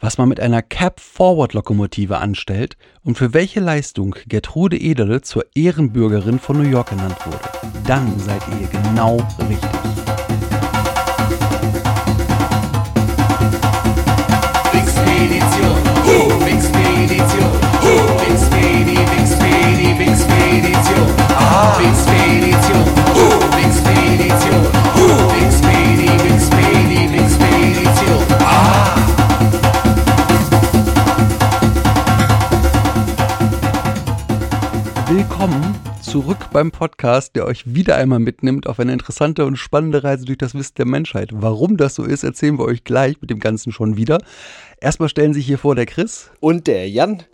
was man mit einer Cap-Forward-Lokomotive anstellt und für welche Leistung Gertrude Ederle zur Ehrenbürgerin von New York genannt wurde, dann seid ihr genau richtig. Wixpedition, ah, Wixpedition, zurück beim Podcast, der euch wieder einmal mitnimmt auf eine interessante und spannende Reise durch das Wissen der Menschheit. Warum das so ist, erzählen wir euch gleich mit dem Ganzen schon wieder. Erstmal stellen sich hier vor der Chris. Und der Jan,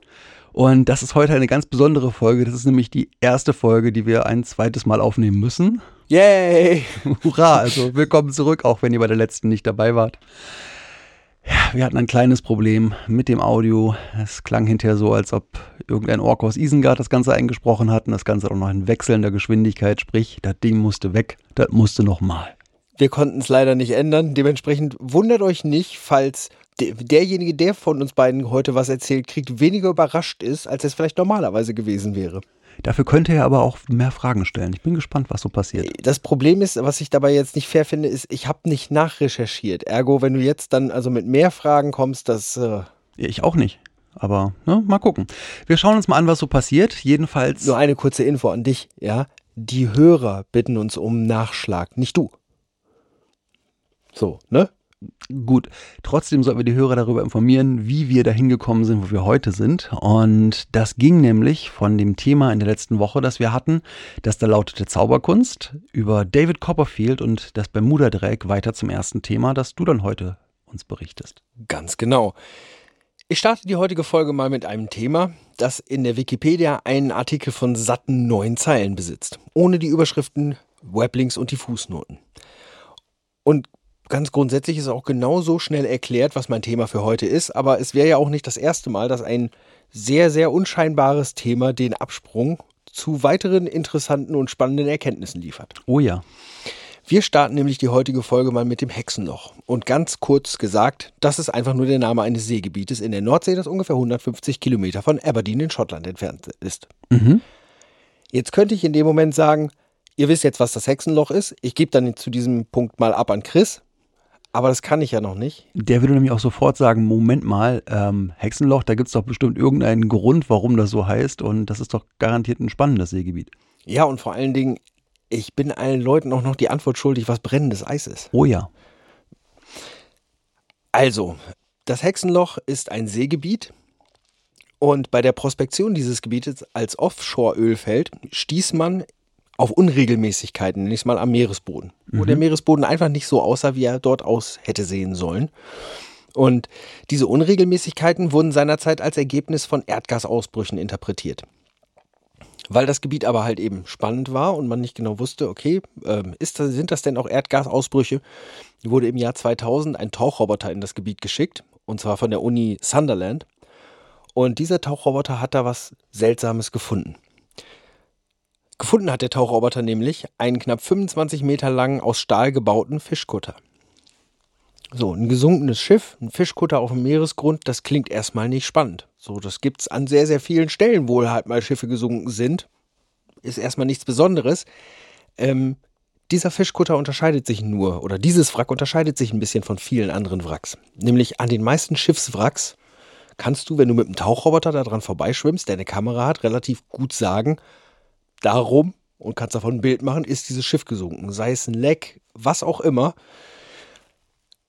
Und das ist heute eine ganz besondere Folge. Das ist nämlich die erste Folge, die wir ein zweites Mal aufnehmen müssen. yay! Hurra, also willkommen zurück, auch wenn ihr bei der letzten nicht dabei wart. Ja, wir hatten ein kleines Problem mit dem Audio. Es klang hinterher so, als ob irgendein Ork aus Isengard das Ganze eingesprochen hat und das Ganze auch noch in wechselnder Geschwindigkeit, sprich, das Ding musste weg, das musste nochmal. Wir konnten es leider nicht ändern. Dementsprechend wundert euch nicht, falls de derjenige, der von uns beiden heute was erzählt kriegt, weniger überrascht ist, als es vielleicht normalerweise gewesen wäre. Dafür könnt ihr aber auch mehr Fragen stellen. Ich bin gespannt, was so passiert. Das Problem ist, was ich dabei jetzt nicht fair finde, ist, ich habe nicht nachrecherchiert. Ergo, wenn du jetzt dann also mit mehr Fragen kommst, das äh, Ich auch nicht. Aber ne, mal gucken. Wir schauen uns mal an, was so passiert. Jedenfalls. nur eine kurze Info an dich, ja? Die Hörer bitten uns um Nachschlag, nicht du. So, ne? Gut, trotzdem sollten wir die Hörer darüber informieren, wie wir dahin gekommen sind, wo wir heute sind. Und das ging nämlich von dem Thema in der letzten Woche, das wir hatten, das da lautete Zauberkunst, über David Copperfield und das Bermuda-Dreieck weiter zum ersten Thema, das du dann heute uns berichtest. Ganz genau. Ich starte die heutige Folge mal mit einem Thema, das in der Wikipedia einen Artikel von satten neun Zeilen besitzt, ohne die Überschriften, Weblinks und die Fußnoten. Und ganz grundsätzlich ist auch genauso schnell erklärt, was mein Thema für heute ist, aber es wäre ja auch nicht das erste Mal, dass ein sehr, sehr unscheinbares Thema den Absprung zu weiteren interessanten und spannenden Erkenntnissen liefert. Oh ja. Wir starten nämlich die heutige Folge mal mit dem Hexenloch. Und ganz kurz gesagt, das ist einfach nur der Name eines Seegebietes in der Nordsee, das ungefähr 150 Kilometer von Aberdeen in Schottland entfernt ist. Mhm. Jetzt könnte ich in dem Moment sagen, ihr wisst jetzt, was das Hexenloch ist. Ich gebe dann zu diesem Punkt mal ab an Chris. Aber das kann ich ja noch nicht. Der würde nämlich auch sofort sagen, Moment mal, ähm, Hexenloch, da gibt es doch bestimmt irgendeinen Grund, warum das so heißt. Und das ist doch garantiert ein spannendes Seegebiet. Ja, und vor allen Dingen, ich bin allen Leuten auch noch die Antwort schuldig, was brennendes Eis ist. Oh ja. Also, das Hexenloch ist ein Seegebiet und bei der Prospektion dieses Gebietes als Offshore-Ölfeld stieß man auf Unregelmäßigkeiten, nenne ich es mal am Meeresboden, wo der Meeresboden einfach nicht so aussah, wie er dort aus hätte sehen sollen. Und diese Unregelmäßigkeiten wurden seinerzeit als Ergebnis von Erdgasausbrüchen interpretiert. Weil das Gebiet aber halt eben spannend war und man nicht genau wusste, okay, ähm, ist das, sind das denn auch Erdgasausbrüche, wurde im Jahr 2000 ein Tauchroboter in das Gebiet geschickt, und zwar von der Uni Sunderland. Und dieser Tauchroboter hat da was Seltsames gefunden. Gefunden hat der Tauchroboter nämlich einen knapp 25 Meter langen, aus Stahl gebauten Fischkutter. So, ein gesunkenes Schiff, ein Fischkutter auf dem Meeresgrund, das klingt erstmal nicht spannend. So, das gibt's an sehr, sehr vielen Stellen, wo halt mal Schiffe gesunken sind. Ist erstmal nichts Besonderes. Ähm, dieser Fischkutter unterscheidet sich nur, oder dieses Wrack unterscheidet sich ein bisschen von vielen anderen Wracks. Nämlich an den meisten Schiffswracks kannst du, wenn du mit dem Tauchroboter da dran vorbeischwimmst, der eine Kamera hat, relativ gut sagen, darum und kannst davon ein Bild machen, ist dieses Schiff gesunken. Sei es ein Leck, was auch immer.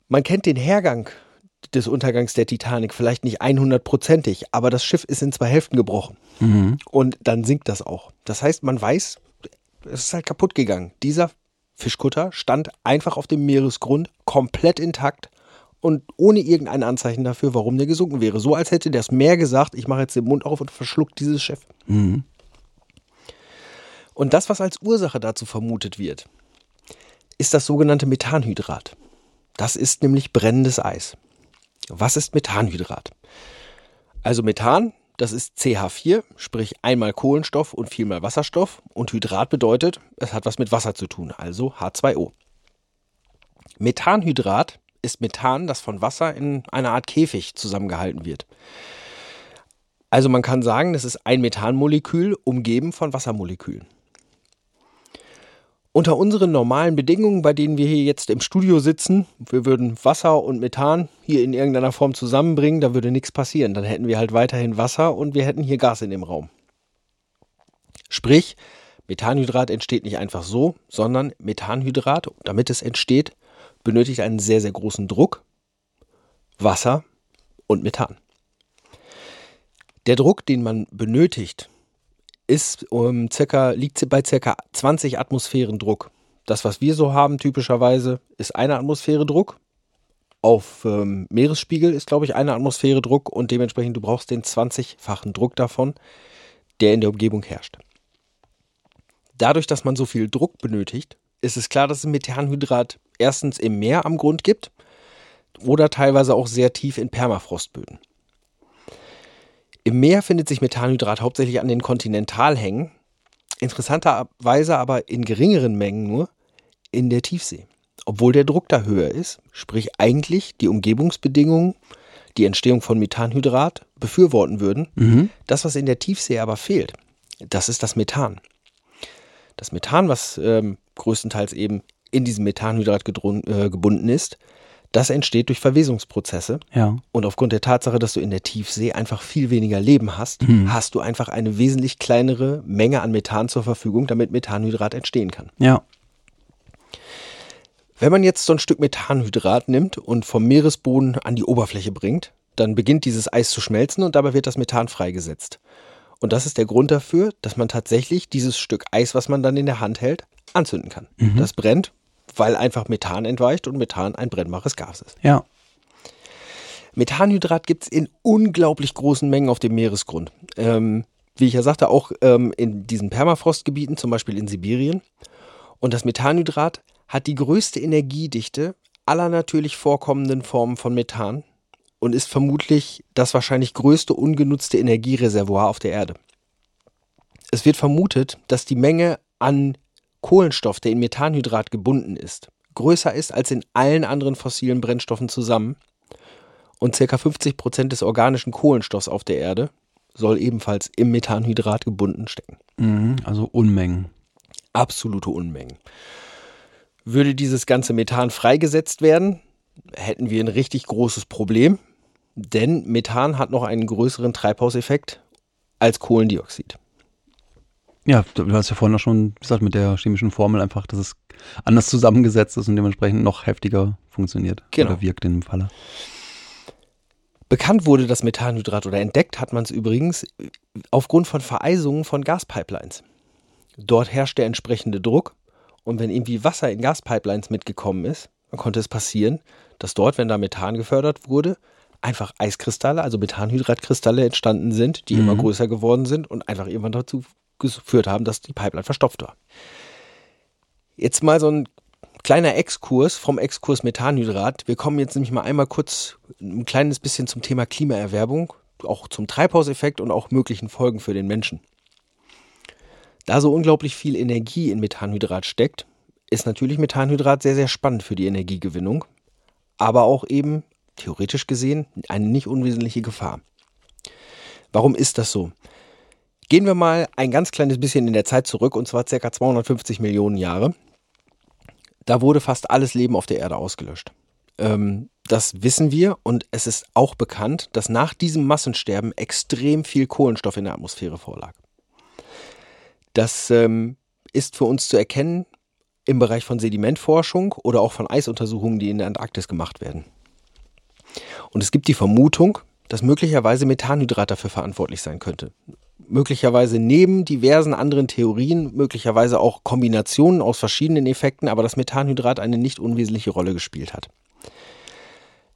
Man kennt den Hergang des Untergangs der Titanic vielleicht nicht 100%ig, aber das Schiff ist in zwei Hälften gebrochen. Und dann sinkt das auch. Das heißt, man weiß, es ist halt kaputt gegangen. Dieser Fischkutter stand einfach auf dem Meeresgrund, komplett intakt und ohne irgendein Anzeichen dafür, warum der gesunken wäre. So als hätte das Meer gesagt, ich mache jetzt den Mund auf und verschluckt dieses Schiff. Mhm. Und das, was als Ursache dazu vermutet wird, ist das sogenannte Methanhydrat. Das ist nämlich brennendes Eis. Was ist Methanhydrat? Also Methan, das ist CH4, sprich einmal Kohlenstoff und viermal Wasserstoff. Und Hydrat bedeutet, es hat was mit Wasser zu tun, also H2O. Methanhydrat ist Methan, das von Wasser in einer Art Käfig zusammengehalten wird. Also man kann sagen, das ist ein Methanmolekül umgeben von Wassermolekülen. Unter unseren normalen Bedingungen, bei denen wir hier jetzt im Studio sitzen, wir würden Wasser und Methan hier in irgendeiner Form zusammenbringen, da würde nichts passieren. Dann hätten wir halt weiterhin Wasser und wir hätten hier Gas in dem Raum. Sprich, Methanhydrat entsteht nicht einfach so, sondern Methanhydrat, damit es entsteht, benötigt einen sehr, sehr großen Druck, Wasser und Methan. Der Druck, den man benötigt, ist um circa, liegt bei ca. 20 Atmosphären Druck. Das, was wir so haben, typischerweise, ist eine Atmosphäre Druck. Auf ähm, Meeresspiegel ist, glaube ich, eine Atmosphäre Druck und dementsprechend du brauchst den 20-fachen Druck davon, der in der Umgebung herrscht. Dadurch, dass man so viel Druck benötigt, ist es klar, dass es Methanhydrat erstens im Meer am Grund gibt oder teilweise auch sehr tief in Permafrostböden. Im Meer findet sich Methanhydrat hauptsächlich an den Kontinentalhängen, interessanterweise aber in geringeren Mengen nur in der Tiefsee. Obwohl der Druck da höher ist, sprich eigentlich die Umgebungsbedingungen die Entstehung von Methanhydrat befürworten würden. Mhm. Das, was in der Tiefsee aber fehlt, das ist das Methan. Das Methan, was ähm, größtenteils eben in diesem Methanhydrat äh, gebunden ist, das entsteht durch Verwesungsprozesse. Ja. Und aufgrund der Tatsache, dass du in der Tiefsee einfach viel weniger Leben hast, Mhm. hast du einfach eine wesentlich kleinere Menge an Methan zur Verfügung, damit Methanhydrat entstehen kann. Ja. Wenn man jetzt so ein Stück Methanhydrat nimmt und vom Meeresboden an die Oberfläche bringt, dann beginnt dieses Eis zu schmelzen und dabei wird das Methan freigesetzt. Und das ist der Grund dafür, dass man tatsächlich dieses Stück Eis, was man dann in der Hand hält, anzünden kann. Das brennt, weil einfach Methan entweicht und Methan ein brennbares Gas ist. Ja. Methanhydrat gibt es in unglaublich großen Mengen auf dem Meeresgrund. Ähm, wie ich ja sagte, auch ähm, in diesen Permafrostgebieten, zum Beispiel in Sibirien. Und das Methanhydrat hat die größte Energiedichte aller natürlich vorkommenden Formen von Methan und ist vermutlich das wahrscheinlich größte ungenutzte Energiereservoir auf der Erde. Es wird vermutet, dass die Menge an Kohlenstoff, der in Methanhydrat gebunden ist, größer ist als in allen anderen fossilen Brennstoffen zusammen und ca. 50 Prozent des organischen Kohlenstoffs auf der Erde soll ebenfalls im Methanhydrat gebunden stecken. Mhm. Also Unmengen. Absolute Unmengen. Würde dieses ganze Methan freigesetzt werden, hätten wir ein richtig großes Problem, denn Methan hat noch einen größeren Treibhauseffekt als Kohlendioxid. Ja, du hast ja vorhin auch schon gesagt, mit der chemischen Formel einfach, dass es anders zusammengesetzt ist und dementsprechend noch heftiger funktioniert. Genau. Oder wirkt in dem Falle. Bekannt wurde das Methanhydrat oder entdeckt hat man es übrigens aufgrund von Vereisungen von Gaspipelines. Dort herrscht der entsprechende Druck und wenn irgendwie Wasser in Gaspipelines mitgekommen ist, dann konnte es passieren, dass dort, wenn da Methan gefördert wurde, einfach Eiskristalle, also Methanhydratkristalle entstanden sind, die Mhm. immer größer geworden sind und einfach irgendwann dazu geführt haben, dass die Pipeline verstopft war. Jetzt mal so ein kleiner Exkurs vom Exkurs Methanhydrat. Wir kommen jetzt nämlich mal einmal kurz ein kleines bisschen zum Thema Klimaerwerbung, auch zum Treibhauseffekt und auch möglichen Folgen für den Menschen. Da so unglaublich viel Energie in Methanhydrat steckt, ist natürlich Methanhydrat sehr, sehr spannend für die Energiegewinnung, aber auch eben theoretisch gesehen eine nicht unwesentliche Gefahr. Warum ist das so? Gehen wir mal ein ganz kleines bisschen in der Zeit zurück, und zwar ca. 250 Millionen Jahre. Da wurde fast alles Leben auf der Erde ausgelöscht. Ähm, das wissen wir und es ist auch bekannt, dass nach diesem Massensterben extrem viel Kohlenstoff in der Atmosphäre vorlag. Das ähm, ist für uns zu erkennen im Bereich von Sedimentforschung oder auch von Eisuntersuchungen, die in der Antarktis gemacht werden. Und es gibt die Vermutung, dass möglicherweise Methanhydrat dafür verantwortlich sein könnte. Möglicherweise neben diversen anderen Theorien, möglicherweise auch Kombinationen aus verschiedenen Effekten, aber dass Methanhydrat eine nicht unwesentliche Rolle gespielt hat.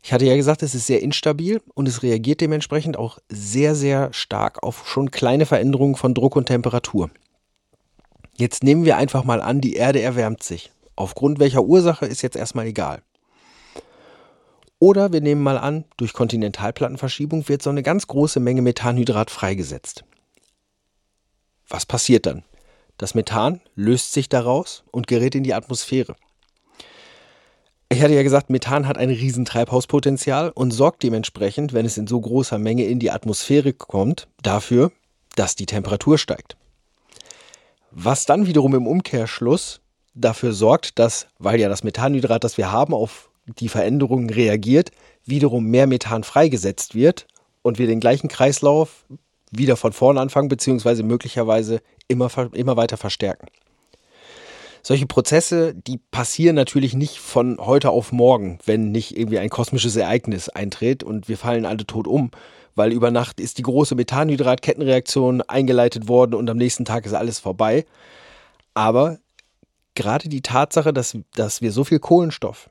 Ich hatte ja gesagt, es ist sehr instabil und es reagiert dementsprechend auch sehr, sehr stark auf schon kleine Veränderungen von Druck und Temperatur. Jetzt nehmen wir einfach mal an, die Erde erwärmt sich. Aufgrund welcher Ursache ist jetzt erstmal egal. Oder wir nehmen mal an, durch Kontinentalplattenverschiebung wird so eine ganz große Menge Methanhydrat freigesetzt. Was passiert dann? Das Methan löst sich daraus und gerät in die Atmosphäre. Ich hatte ja gesagt, Methan hat ein Riesentreibhauspotenzial und sorgt dementsprechend, wenn es in so großer Menge in die Atmosphäre kommt, dafür, dass die Temperatur steigt. Was dann wiederum im Umkehrschluss dafür sorgt, dass, weil ja das Methanhydrat, das wir haben, auf die Veränderungen reagiert, wiederum mehr Methan freigesetzt wird und wir den gleichen Kreislauf wieder von vorne anfangen, beziehungsweise möglicherweise immer, immer weiter verstärken. Solche Prozesse, die passieren natürlich nicht von heute auf morgen, wenn nicht irgendwie ein kosmisches Ereignis eintritt und wir fallen alle tot um, weil über Nacht ist die große Methanhydrat-Kettenreaktion eingeleitet worden und am nächsten Tag ist alles vorbei. Aber gerade die Tatsache, dass, dass wir so viel Kohlenstoff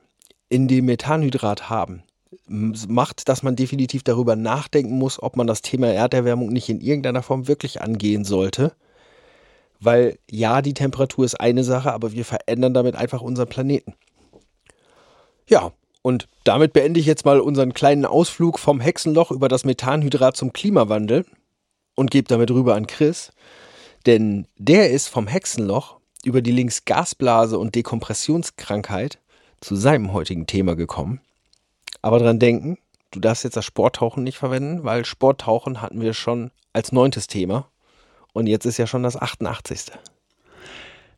in dem Methanhydrat haben, macht, dass man definitiv darüber nachdenken muss, ob man das Thema Erderwärmung nicht in irgendeiner Form wirklich angehen sollte. Weil ja, die Temperatur ist eine Sache, aber wir verändern damit einfach unseren Planeten. Ja, und damit beende ich jetzt mal unseren kleinen Ausflug vom Hexenloch über das Methanhydrat zum Klimawandel und gebe damit rüber an Chris. Denn der ist vom Hexenloch über die Links-Gasblase und Dekompressionskrankheit zu seinem heutigen Thema gekommen. Aber dran denken, du darfst jetzt das Sporttauchen nicht verwenden, weil Sporttauchen hatten wir schon als neuntes Thema. Und jetzt ist ja schon das 88.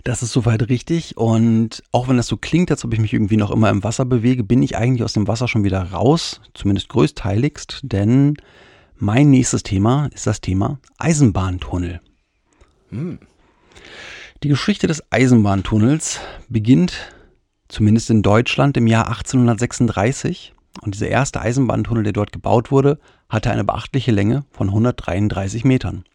Das ist soweit richtig. Und auch wenn das so klingt, als ob ich mich irgendwie noch immer im Wasser bewege, bin ich eigentlich aus dem Wasser schon wieder raus, zumindest größteiligst, denn mein nächstes Thema ist das Thema Eisenbahntunnel. Hm. Die Geschichte des Eisenbahntunnels beginnt zumindest in Deutschland im Jahr 1836 und dieser erste Eisenbahntunnel, der dort gebaut wurde, hatte eine beachtliche Länge von 133 Metern.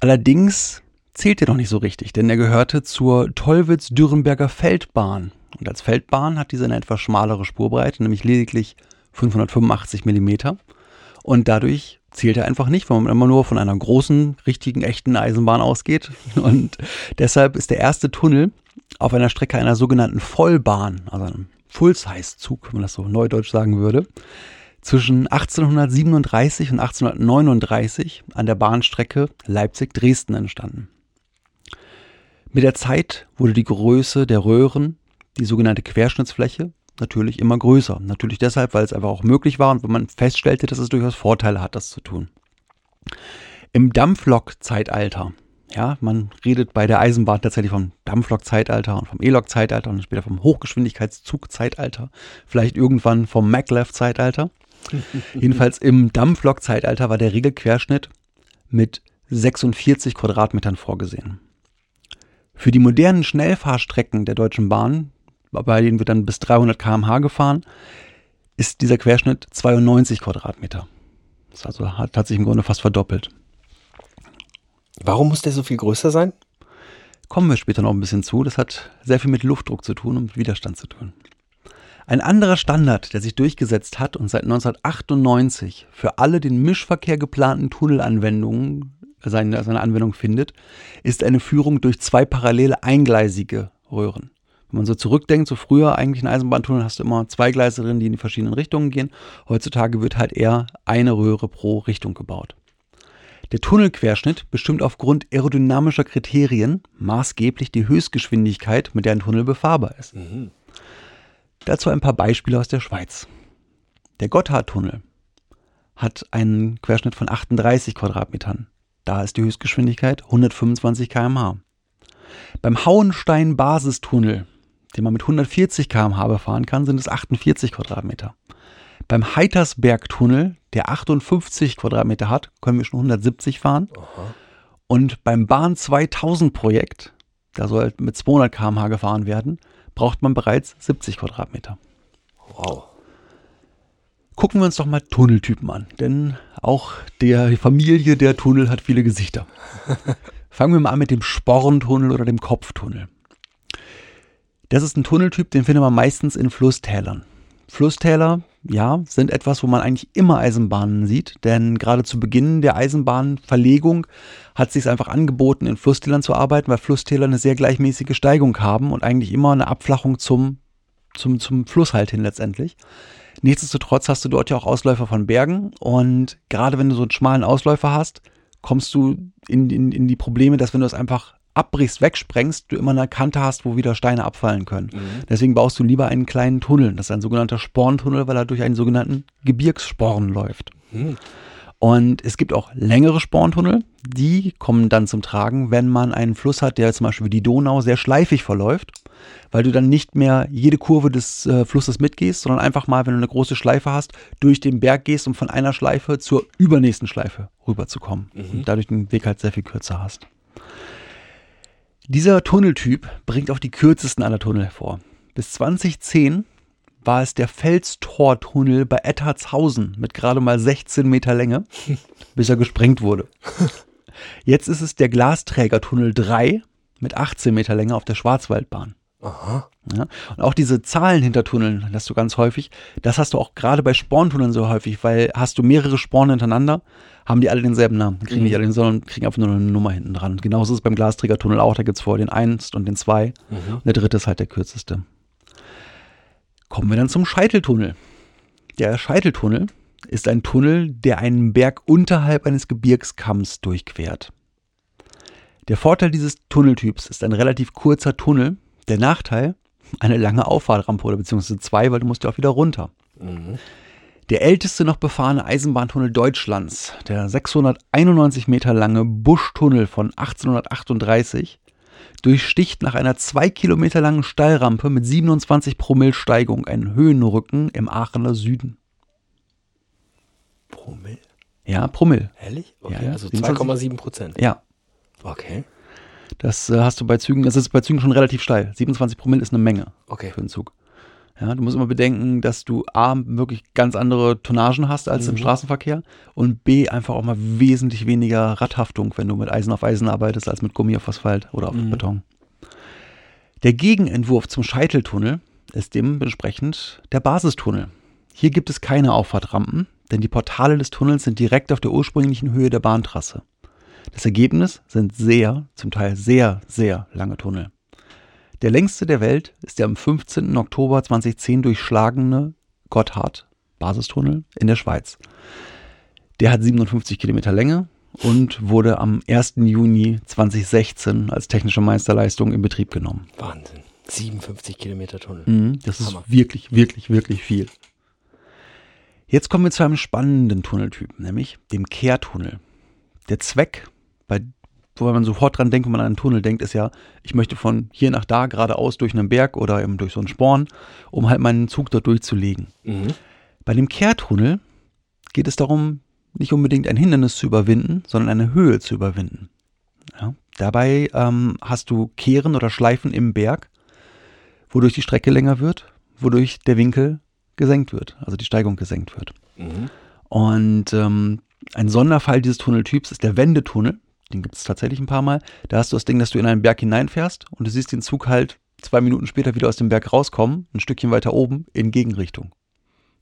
Allerdings zählt er noch nicht so richtig, denn er gehörte zur Tollwitz-Dürrenberger Feldbahn. Und als Feldbahn hat diese eine etwas schmalere Spurbreite, nämlich lediglich 585 Millimeter. Und dadurch zählt er einfach nicht, weil man immer nur von einer großen, richtigen, echten Eisenbahn ausgeht. Und deshalb ist der erste Tunnel auf einer Strecke einer sogenannten Vollbahn, also einem Full-Size-Zug, wenn man das so neudeutsch sagen würde, zwischen 1837 und 1839 an der Bahnstrecke Leipzig-Dresden entstanden. Mit der Zeit wurde die Größe der Röhren, die sogenannte Querschnittsfläche, natürlich immer größer. Natürlich deshalb, weil es einfach auch möglich war und wenn man feststellte, dass es durchaus Vorteile hat, das zu tun. Im Dampflok-Zeitalter ja, man redet bei der Eisenbahn tatsächlich vom Dampflok-Zeitalter und vom E-Lok-Zeitalter und später vom Hochgeschwindigkeitszug-Zeitalter, vielleicht irgendwann vom Maglev-Zeitalter. Jedenfalls im Dampflok-Zeitalter war der Regelquerschnitt mit 46 Quadratmetern vorgesehen. Für die modernen Schnellfahrstrecken der Deutschen Bahn, bei denen wird dann bis 300 km/h gefahren, ist dieser Querschnitt 92 Quadratmeter. Das also hat, hat sich im Grunde fast verdoppelt. Warum muss der so viel größer sein? Kommen wir später noch ein bisschen zu. Das hat sehr viel mit Luftdruck zu tun und mit Widerstand zu tun. Ein anderer Standard, der sich durchgesetzt hat und seit 1998 für alle den Mischverkehr geplanten Tunnelanwendungen seine, seine Anwendung findet, ist eine Führung durch zwei parallele eingleisige Röhren. Wenn man so zurückdenkt, so früher eigentlich ein Eisenbahntunnel hast du immer zwei Gleise drin, die in die verschiedenen Richtungen gehen. Heutzutage wird halt eher eine Röhre pro Richtung gebaut. Der Tunnelquerschnitt bestimmt aufgrund aerodynamischer Kriterien maßgeblich die Höchstgeschwindigkeit, mit der ein Tunnel befahrbar ist. Mhm. Dazu ein paar Beispiele aus der Schweiz. Der Gotthardtunnel hat einen Querschnitt von 38 Quadratmetern. Da ist die Höchstgeschwindigkeit 125 km/h. Beim Hauenstein-Basistunnel, den man mit 140 km/h befahren kann, sind es 48 Quadratmeter. Beim Heitersbergtunnel, der 58 Quadratmeter hat, können wir schon 170 fahren. Aha. Und beim Bahn 2000 Projekt, da soll mit 200 km/h gefahren werden, braucht man bereits 70 Quadratmeter. Wow. Gucken wir uns doch mal Tunneltypen an, denn auch der Familie der Tunnel hat viele Gesichter. Fangen wir mal an mit dem Sporntunnel oder dem Kopftunnel. Das ist ein Tunneltyp, den findet man meistens in Flusstälern. Flusstäler, ja, sind etwas, wo man eigentlich immer Eisenbahnen sieht, denn gerade zu Beginn der Eisenbahnverlegung hat es sich einfach angeboten, in Flusstälern zu arbeiten, weil Flusstäler eine sehr gleichmäßige Steigung haben und eigentlich immer eine Abflachung zum, zum, zum Fluss halt hin letztendlich. Nichtsdestotrotz hast du dort ja auch Ausläufer von Bergen und gerade wenn du so einen schmalen Ausläufer hast, kommst du in, in, in die Probleme, dass wenn du es einfach abbrichst, wegsprengst, du immer eine Kante hast, wo wieder Steine abfallen können. Deswegen baust du lieber einen kleinen Tunnel. Das ist ein sogenannter Sporntunnel, weil er durch einen sogenannten Gebirgssporn läuft. Und es gibt auch längere Sporntunnel, die kommen dann zum Tragen, wenn man einen Fluss hat, der zum Beispiel wie die Donau sehr schleifig verläuft, weil du dann nicht mehr jede Kurve des äh, Flusses mitgehst, sondern einfach mal, wenn du eine große Schleife hast, durch den Berg gehst, um von einer Schleife zur übernächsten Schleife rüberzukommen. Und dadurch den Weg halt sehr viel kürzer hast. Dieser Tunneltyp bringt auch die kürzesten aller Tunnel hervor. Bis 2010 war es der Felstortunnel bei Ettertshausen mit gerade mal 16 Meter Länge, bis er gesprengt wurde. Jetzt ist es der Glasträgertunnel 3 mit 18 Meter Länge auf der Schwarzwaldbahn. Aha. Ja, und auch diese Zahlen hinter Tunneln hast du ganz häufig. Das hast du auch gerade bei Sporntunneln so häufig, weil hast du mehrere Sporne hintereinander, haben die alle denselben Namen. Kriegen nicht alle den, sondern kriegen einfach nur eine Nummer hinten dran. Und genauso ist es beim Glasträgertunnel auch. Da gibt es vorher den 1 und den 2. Und der dritte ist halt der kürzeste. Kommen wir dann zum Scheiteltunnel. Der Scheiteltunnel ist ein Tunnel, der einen Berg unterhalb eines Gebirgskamms durchquert. Der Vorteil dieses Tunneltyps ist ein relativ kurzer Tunnel. Der Nachteil, eine lange Auffahrtrampe oder beziehungsweise zwei, weil du musst ja auch wieder runter. Der älteste noch befahrene Eisenbahntunnel Deutschlands, der 691 Meter lange Buschtunnel von 1838, durchsticht nach einer zwei Kilometer langen Steilrampe mit 27 Promille Steigung einen Höhenrücken im Aachener Süden. Promille. Ja, Promille. Ehrlich? Okay, Ja, also 27. 2,7 Prozent. Ja, Okay. Das äh, hast du bei Zügen, das ist bei Zügen schon relativ steil. 27 Promille ist eine Menge Okay. für einen Zug. Ja, du musst immer bedenken, dass du A, wirklich ganz andere Tonnagen hast als im Straßenverkehr und B, einfach auch mal wesentlich weniger Radhaftung, wenn du mit Eisen auf Eisen arbeitest, als mit Gummi auf Asphalt oder auf Beton. Der Gegenentwurf zum Scheiteltunnel ist dementsprechend der Basistunnel. Hier gibt es keine Auffahrtrampen, denn die Portale des Tunnels sind direkt auf der ursprünglichen Höhe der Bahntrasse. Das Ergebnis sind sehr, zum Teil sehr, sehr lange Tunnel. Der längste der Welt ist der am 15. Oktober 2010 durchschlagene Gotthard Basistunnel in der Schweiz. Der hat 57 Kilometer Länge und wurde am 1. Juni 2016 als technische Meisterleistung in Betrieb genommen. Wahnsinn. 57 Kilometer Tunnel. Mhm, Das ist Hammer. wirklich, wirklich, wirklich viel. Jetzt kommen wir zu einem spannenden Tunneltyp, nämlich dem Kehrtunnel. Der Zweck, bei, wo man sofort dran denkt, wenn man an einen Tunnel denkt, ist ja, ich möchte von hier nach da geradeaus durch einen Berg oder eben durch so einen Sporn, um halt meinen Zug dort durchzulegen. Mhm. Bei dem Kehrtunnel geht es darum, nicht unbedingt ein Hindernis zu überwinden, sondern eine Höhe zu überwinden. Ja, dabei ähm, hast du Kehren oder Schleifen im Berg, wodurch die Strecke länger wird, wodurch der Winkel gesenkt wird, also die Steigung gesenkt wird. Mhm. Und ähm, ein Sonderfall dieses Tunneltyps ist der Wendetunnel. Den gibt es tatsächlich ein paar Mal. Da hast du das Ding, dass du in einen Berg hineinfährst und du siehst den Zug halt zwei Minuten später wieder aus dem Berg rauskommen, ein Stückchen weiter oben in Gegenrichtung.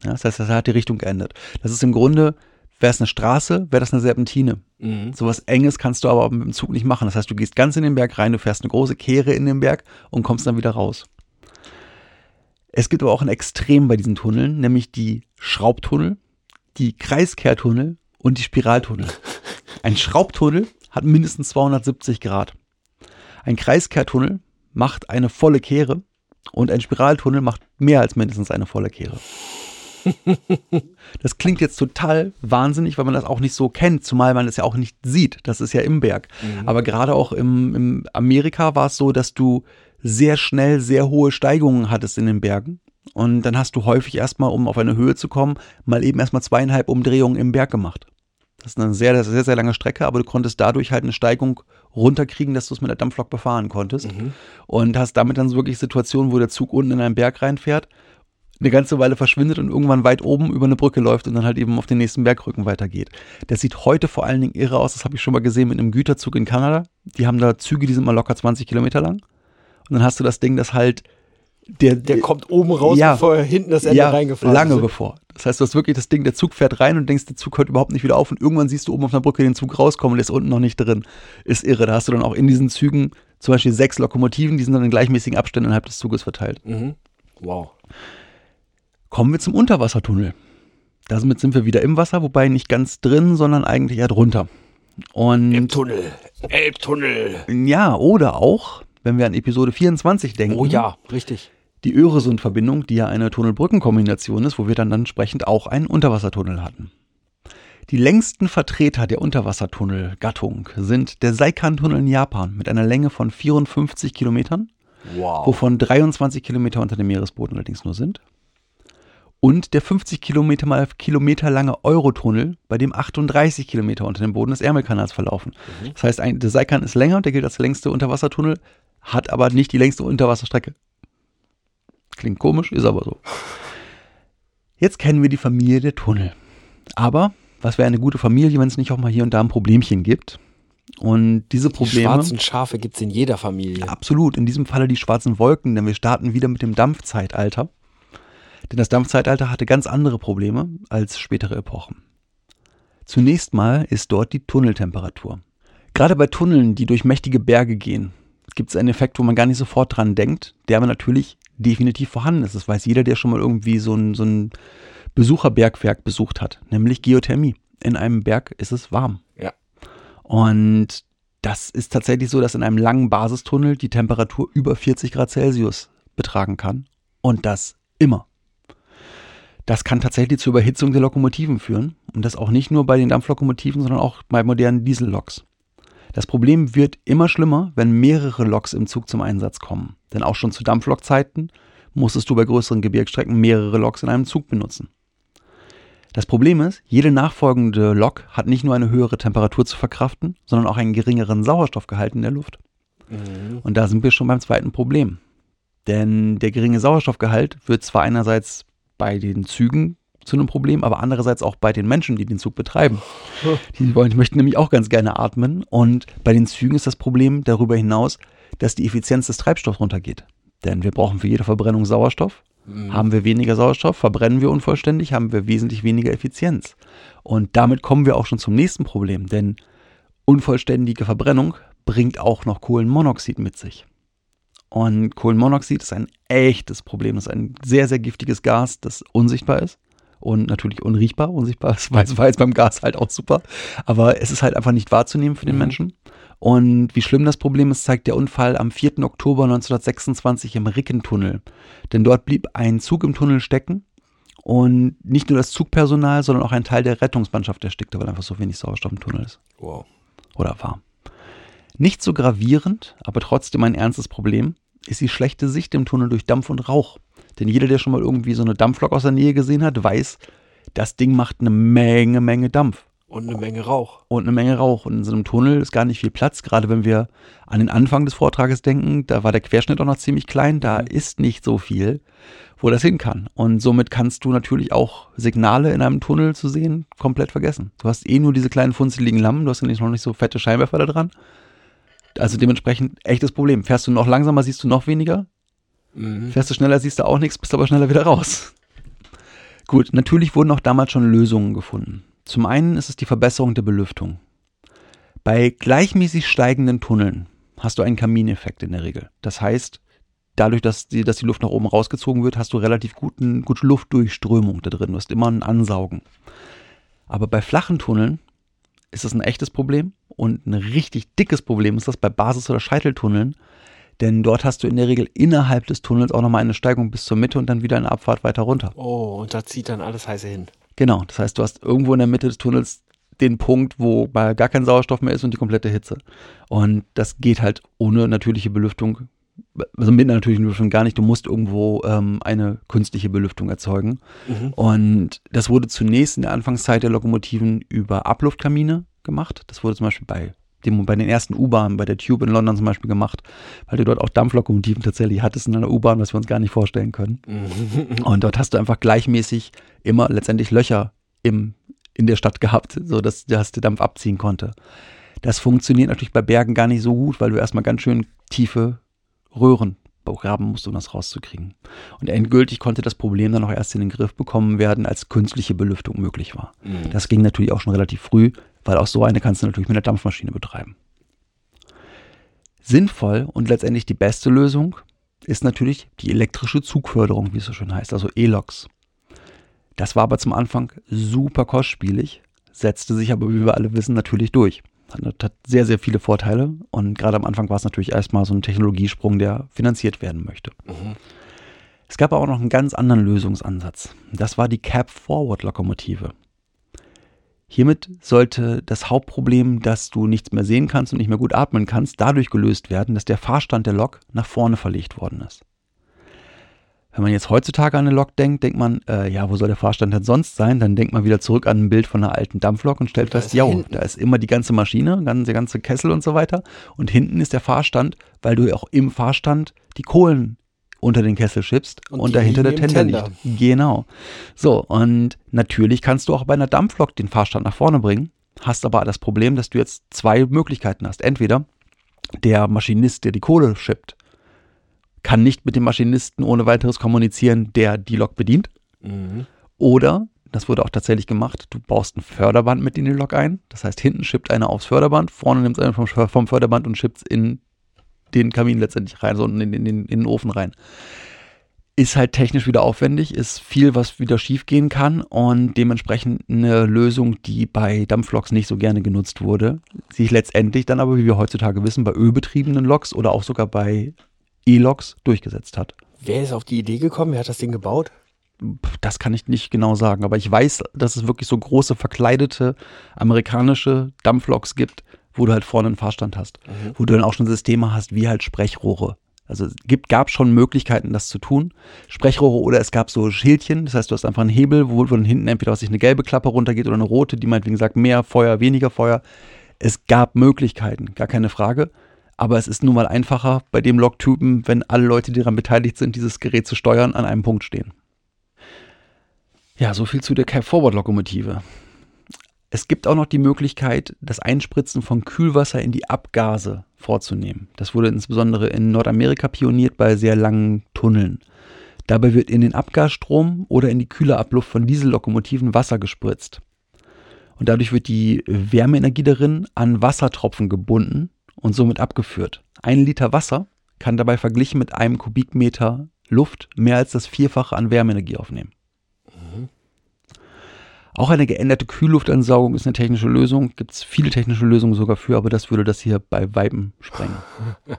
Ja, das heißt, das hat die Richtung geändert. Das ist im Grunde, wäre es eine Straße, wäre das eine Serpentine. Mhm. Sowas Enges kannst du aber mit dem Zug nicht machen. Das heißt, du gehst ganz in den Berg rein, du fährst eine große Kehre in den Berg und kommst dann wieder raus. Es gibt aber auch ein Extrem bei diesen Tunneln, nämlich die Schraubtunnel, die Kreiskehrtunnel und die Spiraltunnel. Ein Schraubtunnel hat mindestens 270 Grad. Ein Kreiskehrtunnel macht eine volle Kehre und ein Spiraltunnel macht mehr als mindestens eine volle Kehre. Das klingt jetzt total wahnsinnig, weil man das auch nicht so kennt, zumal man es ja auch nicht sieht. Das ist ja im Berg. Aber gerade auch im, im Amerika war es so, dass du sehr schnell sehr hohe Steigungen hattest in den Bergen. Und dann hast du häufig erstmal, um auf eine Höhe zu kommen, mal eben erstmal zweieinhalb Umdrehungen im Berg gemacht. Das ist eine sehr, sehr, sehr lange Strecke, aber du konntest dadurch halt eine Steigung runterkriegen, dass du es mit der Dampflok befahren konntest. Und hast damit dann so wirklich Situationen, wo der Zug unten in einen Berg reinfährt, eine ganze Weile verschwindet und irgendwann weit oben über eine Brücke läuft und dann halt eben auf den nächsten Bergrücken weitergeht. Das sieht heute vor allen Dingen irre aus. Das habe ich schon mal gesehen mit einem Güterzug in Kanada. Die haben da Züge, die sind mal locker 20 Kilometer lang. Und dann hast du das Ding, das halt Der, Der kommt oben raus, Ja. bevor er hinten das Ende ja, reingefahren lange ist. bevor. Das heißt, du hast wirklich das Ding, der Zug fährt rein und denkst, der Zug hört überhaupt nicht wieder auf und irgendwann siehst du oben auf einer Brücke den Zug rauskommen und der ist unten noch nicht drin. Ist irre. Da hast du dann auch in diesen Zügen zum Beispiel sechs Lokomotiven, die sind dann in gleichmäßigen Abständen innerhalb des Zuges verteilt. Mhm. Wow. Kommen wir zum Unterwassertunnel. Damit sind wir wieder im Wasser, wobei nicht ganz drin, sondern eigentlich eher drunter. Und Elbtunnel. Elbtunnel. ja, oder auch, wenn wir an Episode 24 denken, Oh ja, richtig. Die Öresund-Verbindung, die ja eine Tunnel-Brücken-Kombination ist, wo wir dann, entsprechend auch einen Unterwassertunnel hatten. Die längsten Vertreter der Unterwassertunnel-Gattung sind der Seikan-Tunnel in Japan mit einer Länge von 54 Kilometern, Wow. wovon 23 Kilometer unter dem Meeresboden allerdings nur sind. Und der 50 Kilometer mal Kilometer lange Eurotunnel, bei dem 38 Kilometer unter dem Boden des Ärmelkanals verlaufen. Das heißt, der Seikan ist länger, der gilt als der längste Unterwassertunnel, hat aber nicht die längste Unterwasserstrecke. Klingt komisch, ist aber so. Jetzt kennen wir die Familie der Tunnel. Aber was wäre eine gute Familie, wenn es nicht auch mal hier und da ein Problemchen gibt? Und diese Die Probleme. schwarzen Schafe gibt es in jeder Familie. Absolut, in diesem Falle die schwarzen Wolken, denn wir starten wieder mit dem Dampfzeitalter. Denn das Dampfzeitalter hatte ganz andere Probleme als spätere Epochen. Zunächst mal ist dort die Tunneltemperatur. Gerade bei Tunneln, die durch mächtige Berge gehen, gibt es einen Effekt, wo man gar nicht sofort dran denkt, der aber natürlich definitiv vorhanden ist. Das weiß jeder, der schon mal irgendwie so ein, so ein Besucherbergwerk besucht hat, nämlich Geothermie. In einem Berg ist es warm. Ja. Und das ist tatsächlich so, dass in einem langen Basistunnel die Temperatur über 40 Grad Celsius betragen kann. Und das immer. Das kann tatsächlich zur Überhitzung der Lokomotiven führen. Und das auch nicht nur bei den Dampflokomotiven, sondern auch bei modernen Dieselloks. Das Problem wird immer schlimmer, wenn mehrere Loks im Zug zum Einsatz kommen. Denn auch schon zu Dampflokzeiten musstest du bei größeren Gebirgsstrecken mehrere Loks in einem Zug benutzen. Das Problem ist, jede nachfolgende Lok hat nicht nur eine höhere Temperatur zu verkraften, sondern auch einen geringeren Sauerstoffgehalt in der Luft. Mhm. Und da sind wir schon beim zweiten Problem. Denn der geringe Sauerstoffgehalt wird zwar einerseits bei den Zügen zu einem Problem, aber andererseits auch bei den Menschen, die den Zug betreiben. Die, wollen, die möchten nämlich auch ganz gerne atmen. Und bei den Zügen ist das Problem darüber hinaus, dass die Effizienz des Treibstoffs runtergeht. Denn wir brauchen für jede Verbrennung Sauerstoff. Haben wir weniger Sauerstoff, verbrennen wir unvollständig, haben wir wesentlich weniger Effizienz. Und damit kommen wir auch schon zum nächsten Problem, denn unvollständige Verbrennung bringt auch noch Kohlenmonoxid mit sich. Und Kohlenmonoxid ist ein echtes Problem. Das ist ein sehr, sehr giftiges Gas, das unsichtbar ist und natürlich unriechbar. Unsichtbar es war jetzt beim Gas halt auch super. Aber es ist halt einfach nicht wahrzunehmen für den Mhm. Menschen. Und wie schlimm das Problem ist, zeigt der Unfall am 4. Oktober 1926 im Rickentunnel. Denn dort blieb ein Zug im Tunnel stecken und nicht nur das Zugpersonal, sondern auch ein Teil der Rettungsmannschaft erstickte, weil einfach so wenig Sauerstoff im Tunnel ist Wow. oder war. Nicht so gravierend, aber trotzdem ein ernstes Problem ist die schlechte Sicht im Tunnel durch Dampf und Rauch. Denn jeder, der schon mal irgendwie so eine Dampflok aus der Nähe gesehen hat, weiß, das Ding macht eine Menge, Menge Dampf Und eine Menge Rauch. und eine Menge Rauch. Und in so einem Tunnel ist gar nicht viel Platz, gerade wenn wir an den Anfang des Vortrages denken, da war der Querschnitt auch noch ziemlich klein, da ist nicht so viel, wo das hin kann. Und somit kannst du natürlich auch Signale in einem Tunnel zu sehen komplett vergessen. Du hast eh nur diese kleinen funzeligen Lampen, du hast ja nicht- noch nicht so fette Scheinwerfer da dran. Also dementsprechend echtes Problem. Fährst du noch langsamer, siehst du noch weniger. Mhm. Fährst du schneller, siehst du auch nichts, bist aber schneller wieder raus. Gut, natürlich wurden auch damals schon Lösungen gefunden. Zum einen ist es die Verbesserung der Belüftung. Bei gleichmäßig steigenden Tunneln hast du einen Kamineffekt in der Regel. Das heißt, dadurch, dass die, dass die Luft nach oben rausgezogen wird, hast du relativ guten, gute Luftdurchströmung da drin. Du hast immer ein Ansaugen. Aber bei flachen Tunneln ist das ein echtes Problem und ein richtig dickes Problem ist das bei Basis- oder Scheiteltunneln, denn dort hast du in der Regel innerhalb des Tunnels auch nochmal eine Steigung bis zur Mitte und dann wieder eine Abfahrt weiter runter. Oh, und da zieht dann alles heiße hin. Genau, das heißt, du hast irgendwo in der Mitte des Tunnels den Punkt, wo mal gar kein Sauerstoff mehr ist und die komplette Hitze. Und das geht halt ohne natürliche Belüftung, also mit einer natürlichen Belüftung gar nicht. Du musst irgendwo ähm, eine künstliche Belüftung erzeugen. Mhm. Und das wurde zunächst in der Anfangszeit der Lokomotiven über Abluftkamine gemacht. Das wurde zum Beispiel bei, dem, bei den ersten U-Bahnen, bei der Tube in London zum Beispiel gemacht, weil du dort auch Dampflokomotiven tatsächlich hattest in einer U-Bahn, was wir uns gar nicht vorstellen können. Mhm. Und dort hast du einfach gleichmäßig immer letztendlich Löcher im, in der Stadt gehabt, sodass dass der Dampf abziehen konnte. Das funktioniert natürlich bei Bergen gar nicht so gut, weil du erstmal ganz schön tiefe Röhren graben musst, um das rauszukriegen. Und endgültig konnte das Problem dann auch erst in den Griff bekommen werden, als künstliche Belüftung möglich war. Mhm. Das ging natürlich auch schon relativ früh, weil auch so eine kannst du natürlich mit einer Dampfmaschine betreiben. Sinnvoll und letztendlich die beste Lösung ist natürlich die elektrische Zugförderung, wie es so schön heißt, also E-Loks. Das war aber zum Anfang super kostspielig, setzte sich aber, wie wir alle wissen, natürlich durch. Hat, hat sehr, sehr viele Vorteile und gerade am Anfang war es natürlich erstmal so ein Technologiesprung, der finanziert werden möchte. Es gab aber auch noch einen ganz anderen Lösungsansatz. Das war die Cab-Forward-Lokomotive. Hiermit sollte das Hauptproblem, dass du nichts mehr sehen kannst und nicht mehr gut atmen kannst, dadurch gelöst werden, dass der Fahrstand der Lok nach vorne verlegt worden ist. Wenn man jetzt heutzutage an eine Lok denkt, denkt man, äh, ja, wo soll der Fahrstand denn sonst sein? Dann denkt man wieder zurück an ein Bild von einer alten Dampflok und stellt Da fest, ja, da ist immer die ganze Maschine, der ganze Kessel und so weiter. Und hinten ist der Fahrstand, weil du ja auch im Fahrstand die Kohlen unter den Kessel schiebst und, Und dahinter der Tender, Tender. liegt. Genau. So, und natürlich kannst du auch bei einer Dampflok den Fahrstand nach vorne bringen, hast aber das Problem, dass du jetzt zwei Möglichkeiten hast. Entweder der Maschinist, der die Kohle schippt, kann nicht mit dem Maschinisten ohne weiteres kommunizieren, der die Lok bedient. Mhm. Oder, das wurde auch tatsächlich gemacht, du baust ein Förderband mit in die Lok ein. Das heißt, hinten schippt einer aufs Förderband, vorne nimmt einer vom, vom Förderband und schippt es in den Kamin letztendlich rein, so in, den- in, den- in den Ofen rein. Ist halt technisch wieder aufwendig, ist viel, was wieder schief gehen kann und dementsprechend eine Lösung, die bei Dampfloks nicht so gerne genutzt wurde, sich letztendlich dann aber, wie wir heutzutage wissen, bei ölbetriebenen Loks oder auch sogar bei E-Loks durchgesetzt hat. Wer ist auf die Idee gekommen? Wer hat das Ding gebaut? Das kann ich nicht genau sagen, aber ich weiß, dass es wirklich so große verkleidete amerikanische Dampfloks gibt, wo du halt vorne einen Fahrstand hast, wo du dann auch schon Systeme hast wie halt Sprechrohre. Also es gibt, gab schon Möglichkeiten, das zu tun. Sprechrohre oder es gab so Schildchen, das heißt, du hast einfach einen Hebel, wo von hinten entweder aus sich eine gelbe Klappe runtergeht oder eine rote, die meinetwegen sagt, mehr Feuer, weniger Feuer. Es gab Möglichkeiten, gar keine Frage. Aber es ist nun mal einfacher bei dem Loktypen, wenn alle Leute, die daran beteiligt sind, dieses Gerät zu steuern, an einem Punkt stehen. Ja, so viel zu der Cab-Forward-Lokomotive. Es gibt auch noch die Möglichkeit, das Einspritzen von Kühlwasser in die Abgase vorzunehmen. Das wurde insbesondere in Nordamerika pioniert bei sehr langen Tunneln. Dabei wird in den Abgasstrom oder in die kühle Abluft von Diesellokomotiven Wasser gespritzt. Und dadurch wird die Wärmeenergie darin an Wassertropfen gebunden und somit abgeführt. Ein Liter Wasser kann dabei verglichen mit einem Kubikmeter Luft mehr als das Vierfache an Wärmeenergie aufnehmen. Auch eine geänderte Kühlluftansaugung ist eine technische Lösung. Gibt es viele technische Lösungen sogar für, aber das würde das hier bei Weiben sprengen.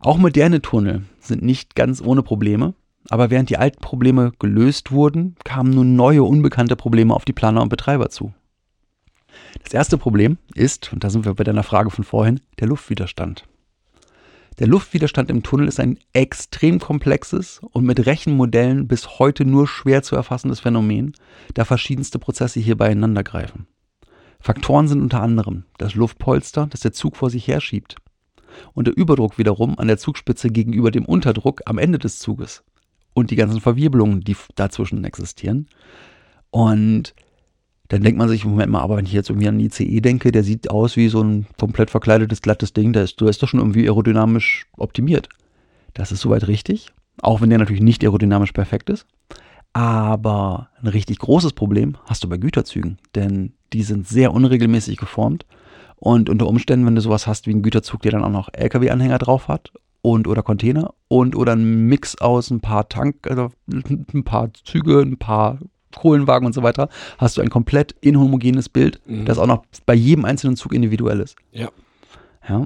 Auch moderne Tunnel sind nicht ganz ohne Probleme, aber während die alten Probleme gelöst wurden, kamen nun neue, unbekannte Probleme auf die Planer und Betreiber zu. Das erste Problem ist, und da sind wir bei deiner Frage von vorhin, der Luftwiderstand. Der Luftwiderstand im Tunnel ist ein extrem komplexes und mit Rechenmodellen bis heute nur schwer zu erfassendes Phänomen, da verschiedenste Prozesse hier beieinander greifen. Faktoren sind unter anderem das Luftpolster, das der Zug vor sich herschiebt, und der Überdruck wiederum an der Zugspitze gegenüber dem Unterdruck am Ende des Zuges und die ganzen Verwirbelungen, die dazwischen existieren. Und dann denkt man sich, Moment mal, aber wenn ich jetzt irgendwie an einen ICE denke, der sieht aus wie so ein komplett verkleidetes, glattes Ding, der ist, der ist doch schon irgendwie aerodynamisch optimiert. Das ist soweit richtig, auch wenn der natürlich nicht aerodynamisch perfekt ist. Aber ein richtig großes Problem hast du bei Güterzügen, denn die sind sehr unregelmäßig geformt und unter Umständen, wenn du sowas hast wie einen Güterzug, der dann auch noch LKW-Anhänger drauf hat und oder Container und oder ein Mix aus ein paar Tank, also ein paar Züge, ein paar Kohlenwagen und so weiter, hast du ein komplett inhomogenes Bild, Mhm. das auch noch bei jedem einzelnen Zug individuell ist. Ja. Ja.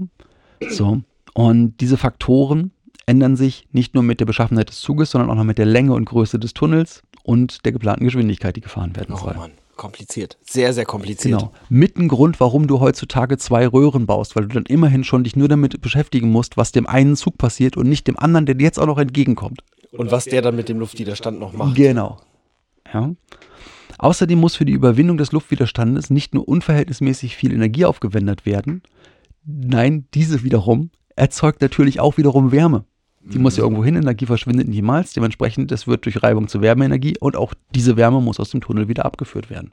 So. Und diese Faktoren ändern sich nicht nur mit der Beschaffenheit des Zuges, sondern auch noch mit der Länge und Größe des Tunnels und der geplanten Geschwindigkeit, die gefahren werden Oh soll. Mann, kompliziert. Sehr, sehr kompliziert. Genau. Mit ein Grund, warum du heutzutage zwei Röhren baust, weil du dann immerhin schon dich nur damit beschäftigen musst, was dem einen Zug passiert und nicht dem anderen, der dir jetzt auch noch entgegenkommt. Und was der dann mit dem Luftwiderstand noch macht. Genau. Ja. Außerdem muss für die Überwindung des Luftwiderstandes nicht nur unverhältnismäßig viel Energie aufgewendet werden, nein, diese wiederum erzeugt natürlich auch wiederum Wärme. Die muss ja irgendwo hin, Energie verschwindet niemals, dementsprechend, es wird durch Reibung zu Wärmeenergie und auch diese Wärme muss aus dem Tunnel wieder abgeführt werden.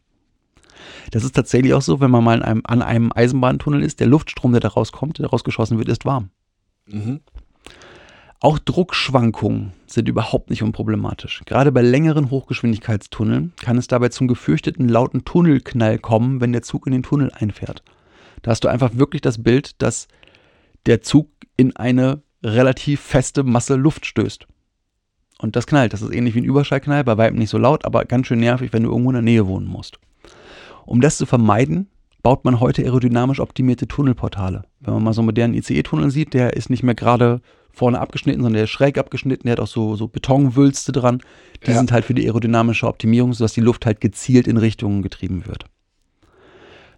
Das ist tatsächlich auch so, wenn man mal in einem, an einem Eisenbahntunnel ist, der Luftstrom, der da rauskommt, der rausgeschossen wird, ist warm. Mhm. Auch Druckschwankungen sind überhaupt nicht unproblematisch. Gerade bei längeren Hochgeschwindigkeitstunneln kann es dabei zum gefürchteten lauten Tunnelknall kommen, wenn der Zug in den Tunnel einfährt. Da hast du einfach wirklich das Bild, dass der Zug in eine relativ feste Masse Luft stößt. Und das knallt. Das ist ähnlich wie ein Überschallknall, bei weitem nicht so laut, aber ganz schön nervig, wenn du irgendwo in der Nähe wohnen musst. Um das zu vermeiden, baut man heute aerodynamisch optimierte Tunnelportale. Wenn man mal so einen modernen ICE-Tunnel sieht, der ist nicht mehr gerade vorne abgeschnitten, sondern der ist schräg abgeschnitten, der hat auch so, so Betonwülste dran. Die Ja. sind halt für die aerodynamische Optimierung, sodass die Luft halt gezielt in Richtungen getrieben wird.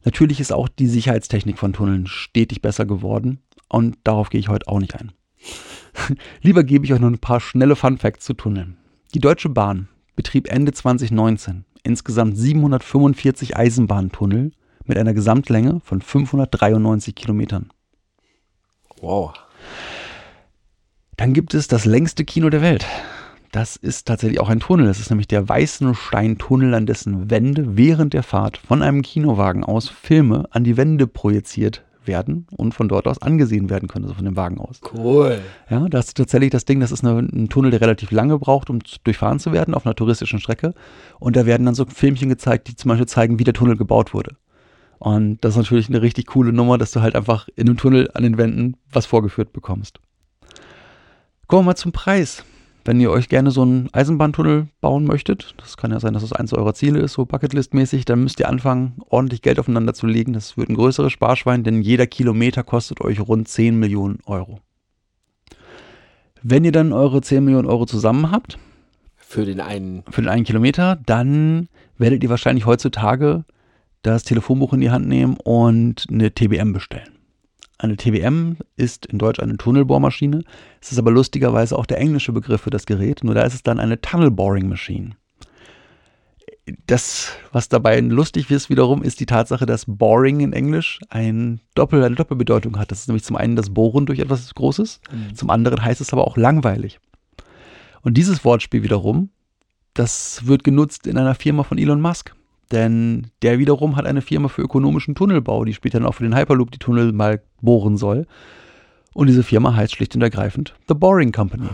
Natürlich ist auch die Sicherheitstechnik von Tunneln stetig besser geworden und darauf gehe ich heute auch nicht ein. Lieber gebe ich euch noch ein paar schnelle Fun Facts zu Tunneln. Die Deutsche Bahn betrieb Ende 2019 insgesamt 745 Eisenbahntunnel mit einer Gesamtlänge von 593 Kilometern. Wow. Dann gibt es das längste Kino der Welt. Das ist tatsächlich auch ein Tunnel. Das ist nämlich der Weißenstein-Tunnel, an dessen Wände während der Fahrt von einem Kinowagen aus Filme an die Wände projiziert werden und von dort aus angesehen werden können, also von dem Wagen aus. Cool. Ja, das ist tatsächlich das Ding, das ist eine, ein Tunnel, der relativ lange braucht, um durchfahren zu werden auf einer touristischen Strecke. Und da werden dann so Filmchen gezeigt, die zum Beispiel zeigen, wie der Tunnel gebaut wurde. Und das ist natürlich eine richtig coole Nummer, dass du halt einfach in einem Tunnel an den Wänden was vorgeführt bekommst. Kommen wir mal zum Preis. Wenn ihr euch gerne so einen Eisenbahntunnel bauen möchtet, das kann ja sein, dass das eins eurer Ziele ist, so Bucketlist-mäßig, dann müsst ihr anfangen, ordentlich Geld aufeinander zu legen. Das wird ein größeres Sparschwein, denn jeder Kilometer kostet euch rund 10 Millionen Euro. Wenn ihr dann eure 10 Millionen Euro zusammen habt, Für den einen. für den einen Kilometer, dann werdet ihr wahrscheinlich heutzutage das Telefonbuch in die Hand nehmen und eine TBM bestellen. Eine TBM ist in Deutsch eine Tunnelbohrmaschine. Es ist aber lustigerweise auch der englische Begriff für das Gerät, nur da ist es dann eine Tunnel Boring Machine. Das, was dabei lustig ist wiederum, ist die Tatsache, dass Boring in Englisch ein Doppel, eine Doppelbedeutung hat. Das ist nämlich zum einen das Bohren durch etwas Großes, zum anderen heißt es aber auch langweilig. Und dieses Wortspiel wiederum, das wird genutzt in einer Firma von Elon Musk. Denn der wiederum hat eine Firma für ökonomischen Tunnelbau, die später dann auch für den Hyperloop die Tunnel mal bohren soll. Und diese Firma heißt schlicht und ergreifend The Boring Company.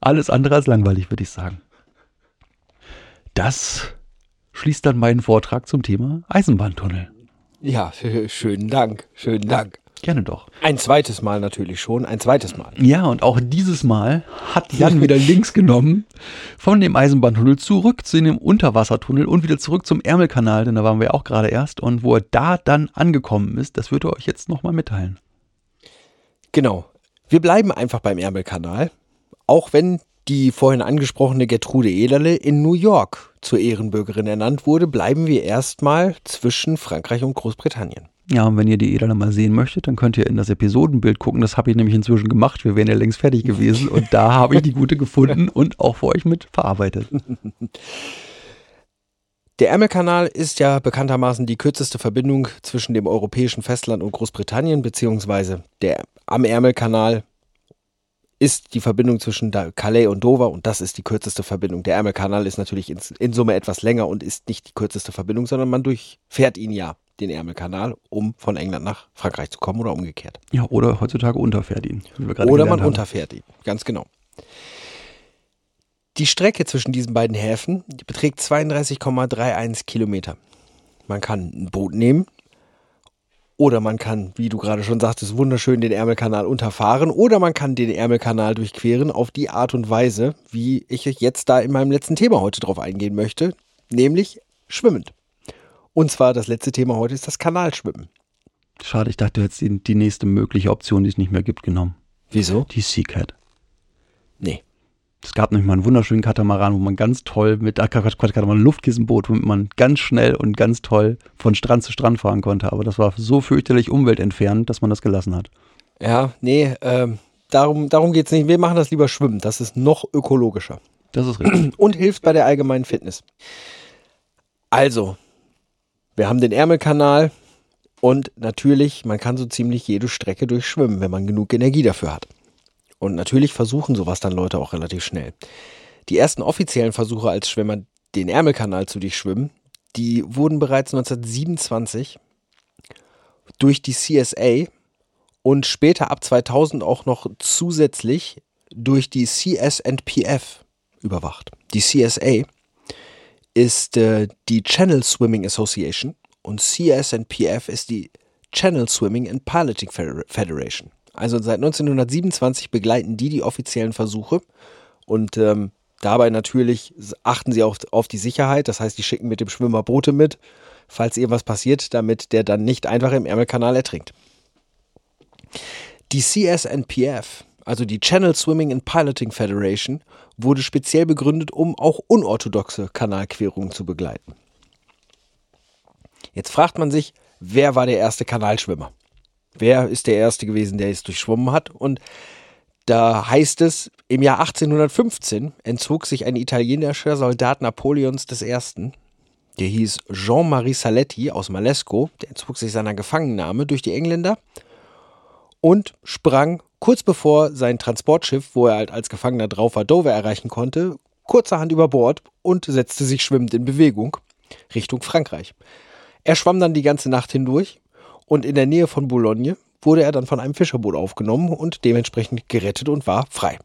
Alles andere als langweilig, würde ich sagen. Das schließt dann meinen Vortrag zum Thema Eisenbahntunnel. Ja, schönen Dank. Schönen Dank. Gerne doch. Ein zweites Mal natürlich schon. Ein zweites Mal. Ja, und auch dieses Mal hat Jan wieder links genommen von dem Eisenbahntunnel zurück zu dem Unterwassertunnel und wieder zurück zum Ärmelkanal, denn da waren wir ja auch gerade erst. Und wo er da dann angekommen ist, das wird er euch jetzt nochmal mitteilen. Genau. Wir bleiben einfach beim Ärmelkanal. Auch wenn die vorhin angesprochene Gertrude Ederle in New York zur Ehrenbürgerin ernannt wurde, bleiben wir erstmal zwischen Frankreich und Großbritannien. Ja, und wenn ihr die Eder mal sehen möchtet, dann könnt ihr in das Episodenbild gucken. Das habe ich nämlich inzwischen gemacht. Wir wären ja längst fertig gewesen. Und da habe ich die gute gefunden und auch für euch mit verarbeitet. Der Ärmelkanal ist ja bekanntermaßen die kürzeste Verbindung zwischen dem europäischen Festland und Großbritannien, beziehungsweise der am Ärmelkanal ist die Verbindung zwischen Calais und Dover und das ist die kürzeste Verbindung. Der Ärmelkanal ist natürlich in, in Summe etwas länger und ist nicht die kürzeste Verbindung, sondern man durchfährt ihn ja, den Ärmelkanal, um von England nach Frankreich zu kommen oder umgekehrt. Ja, oder heutzutage unterfährt ihn. Oder man haben. unterfährt ihn, ganz genau. Die Strecke zwischen diesen beiden Häfen die beträgt 32,31 Kilometer. Man kann ein Boot nehmen oder man kann, wie du gerade schon sagtest, wunderschön den Ärmelkanal unterfahren oder man kann den Ärmelkanal durchqueren auf die Art und Weise, wie ich jetzt da in meinem letzten Thema heute drauf eingehen möchte, nämlich schwimmend. Und zwar das letzte Thema heute ist das Kanalschwimmen. Schade, ich dachte, du hättest die, die nächste mögliche Option, die es nicht mehr gibt, genommen. Wieso? Die Seacat. Nee. Es gab nämlich mal einen wunderschönen Katamaran, wo man ganz toll mit, ach, Quatsch, Quatsch, Katamaran, Luftkissenboot, womit man ganz schnell und ganz toll von Strand zu Strand fahren konnte. Aber das war so fürchterlich umweltentfernend, dass man das gelassen hat. Ja, nee, ähm, darum, darum geht es nicht. Wir machen das lieber schwimmen. Das ist noch ökologischer. Das ist richtig. Und hilft bei der allgemeinen Fitness. Also, wir haben den Ärmelkanal und natürlich, man kann so ziemlich jede Strecke durchschwimmen, wenn man genug Energie dafür hat. Und natürlich versuchen sowas dann Leute auch relativ schnell. Die ersten offiziellen Versuche als Schwimmer, den Ärmelkanal zu durchschwimmen, die wurden bereits 1927 durch die CSA und später ab 2000 auch noch zusätzlich durch die CSNPF überwacht. Die CSA ist äh, die Channel Swimming Association und CSNPF ist die Channel Swimming and Piloting Federation. Also seit 1927 begleiten die die offiziellen Versuche und ähm, dabei natürlich achten sie auch auf die Sicherheit. Das heißt, die schicken mit dem Schwimmer Boote mit, falls irgendwas passiert, damit der dann nicht einfach im Ärmelkanal ertrinkt. Die CSNPF, also die Channel Swimming and Piloting Federation, wurde speziell begründet, um auch unorthodoxe Kanalquerungen zu begleiten. Jetzt fragt man sich, wer war der erste Kanalschwimmer? Wer ist der erste gewesen, der es durchschwommen hat? Und da heißt es, im Jahr 1815 entzog sich ein italienischer Soldat Napoleons I., der hieß Jean-Marie Saletti aus Malesco, der entzog sich seiner Gefangennahme durch die Engländer und sprang kurz bevor sein Transportschiff, wo er halt als Gefangener drauf war, Dover erreichen konnte, kurzerhand über Bord und setzte sich schwimmend in Bewegung Richtung Frankreich. Er schwamm dann die ganze Nacht hindurch und in der Nähe von Boulogne wurde er dann von einem Fischerboot aufgenommen und dementsprechend gerettet und war frei.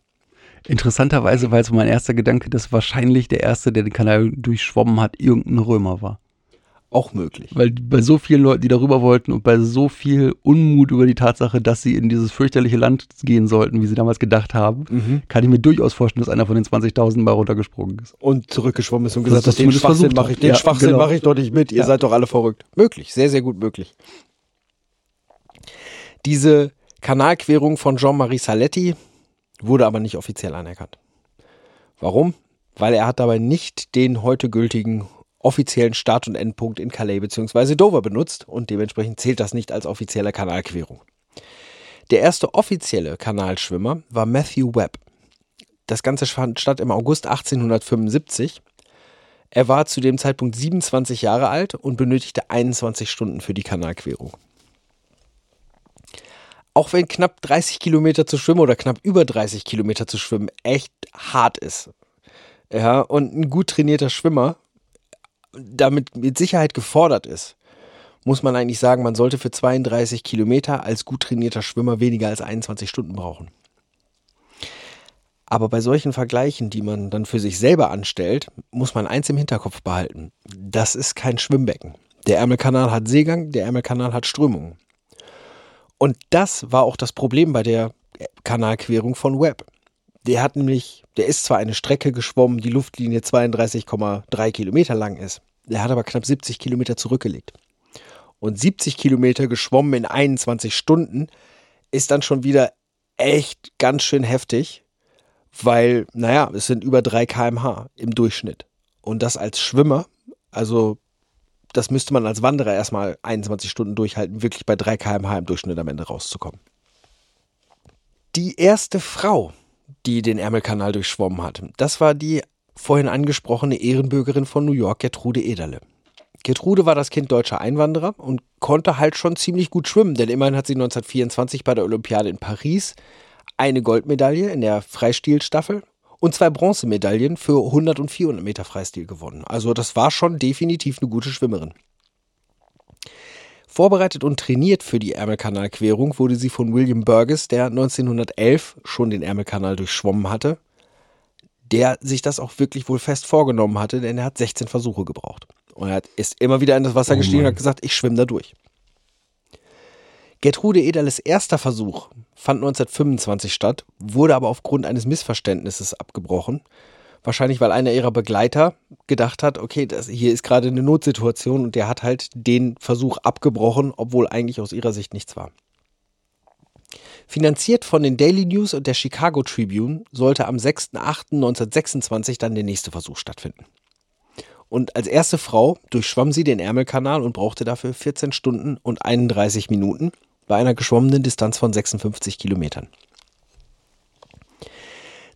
Interessanterweise war so mein erster Gedanke, dass wahrscheinlich der Erste, der den Kanal durchschwommen hat, irgendein Römer war. Auch möglich. Weil bei so vielen Leuten, die darüber wollten und bei so viel Unmut über die Tatsache, dass sie in dieses fürchterliche Land gehen sollten, wie sie damals gedacht haben, mhm. kann ich mir durchaus vorstellen, dass einer von den 20.000 mal runtergesprungen ist. Und zurückgeschwommen ist und gesagt hat, den Schwachsinn mache ich, den ja, Schwachsinn genau. mache ich doch nicht mit, ihr ja. seid doch alle verrückt. Möglich, sehr, sehr gut möglich. Diese Kanalquerung von Jean-Marie Saletti wurde aber nicht offiziell anerkannt. Warum? Weil er hat dabei nicht den heute gültigen offiziellen Start- und Endpunkt in Calais bzw. Dover benutzt und dementsprechend zählt das nicht als offizielle Kanalquerung. Der erste offizielle Kanalschwimmer war Matthew Webb. Das Ganze fand statt im August 1875. Er war zu dem Zeitpunkt 27 Jahre alt und benötigte 21 Stunden für die Kanalquerung. Auch wenn knapp 30 Kilometer zu schwimmen oder knapp über 30 Kilometer zu schwimmen echt hart ist. Ja, und ein gut trainierter Schwimmer damit mit Sicherheit gefordert ist, muss man eigentlich sagen, man sollte für 32 Kilometer als gut trainierter Schwimmer weniger als 21 Stunden brauchen. Aber bei solchen Vergleichen, die man dann für sich selber anstellt, muss man eins im Hinterkopf behalten. Das ist kein Schwimmbecken. Der Ärmelkanal hat Seegang, der Ärmelkanal hat Strömungen. Und das war auch das Problem bei der Kanalquerung von Webb. Der hat nämlich, der ist zwar eine Strecke geschwommen, die Luftlinie 32,3 Kilometer lang ist. Der hat aber knapp 70 Kilometer zurückgelegt. Und 70 Kilometer geschwommen in 21 Stunden ist dann schon wieder echt ganz schön heftig, weil, naja, es sind über 3 kmh im Durchschnitt. Und das als Schwimmer, also das müsste man als Wanderer erstmal 21 Stunden durchhalten, wirklich bei 3 kmh im Durchschnitt am Ende rauszukommen. Die erste Frau, die den Ärmelkanal durchschwommen hat. Das war die vorhin angesprochene Ehrenbürgerin von New York, Gertrude Ederle. Gertrude war das Kind deutscher Einwanderer und konnte halt schon ziemlich gut schwimmen, denn immerhin hat sie 1924 bei der Olympiade in Paris eine Goldmedaille in der Freistilstaffel und zwei Bronzemedaillen für 100 und 400 Meter Freistil gewonnen. Also das war schon definitiv eine gute Schwimmerin. Vorbereitet und trainiert für die Ärmelkanalquerung wurde sie von William Burgess, der 1911 schon den Ärmelkanal durchschwommen hatte, der sich das auch wirklich wohl fest vorgenommen hatte, denn er hat 16 Versuche gebraucht. Und er ist immer wieder in das Wasser oh gestiegen und hat gesagt, ich schwimme da durch. Gertrude Ederles erster Versuch fand 1925 statt, wurde aber aufgrund eines Missverständnisses abgebrochen, Wahrscheinlich, weil einer ihrer Begleiter gedacht hat, okay, das, hier ist gerade eine Notsituation und der hat halt den Versuch abgebrochen, obwohl eigentlich aus ihrer Sicht nichts war. Finanziert von den Daily News und der Chicago Tribune sollte am 6.8.1926 dann der nächste Versuch stattfinden. Und als erste Frau durchschwamm sie den Ärmelkanal und brauchte dafür 14 Stunden und 31 Minuten bei einer geschwommenen Distanz von 56 Kilometern.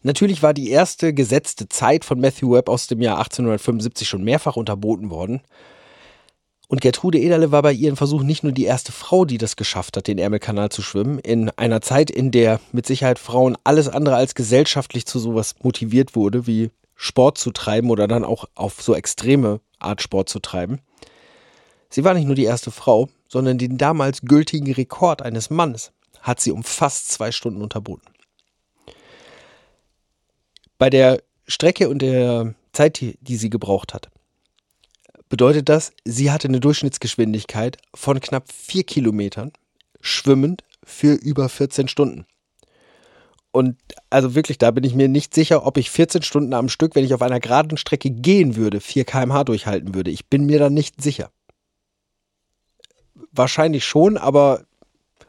Natürlich war die erste gesetzte Zeit von Matthew Webb aus dem Jahr 1875 schon mehrfach unterboten worden. Und Gertrude Ederle war bei ihren Versuchen nicht nur die erste Frau, die das geschafft hat, den Ärmelkanal zu schwimmen, in einer Zeit, in der mit Sicherheit Frauen alles andere als gesellschaftlich zu sowas motiviert wurde, wie Sport zu treiben oder dann auch auf so extreme Art Sport zu treiben. Sie war nicht nur die erste Frau, sondern den damals gültigen Rekord eines Mannes hat sie um fast zwei Stunden unterboten. Bei der Strecke und der Zeit, die, sie gebraucht hat, bedeutet das, sie hatte eine Durchschnittsgeschwindigkeit von knapp vier Kilometern, schwimmend für über 14 Stunden. Und also wirklich, da bin ich mir nicht sicher, ob ich 14 Stunden am Stück, wenn ich auf einer geraden Strecke gehen würde, 4 km/h durchhalten würde. Ich bin mir da nicht sicher. Wahrscheinlich schon, aber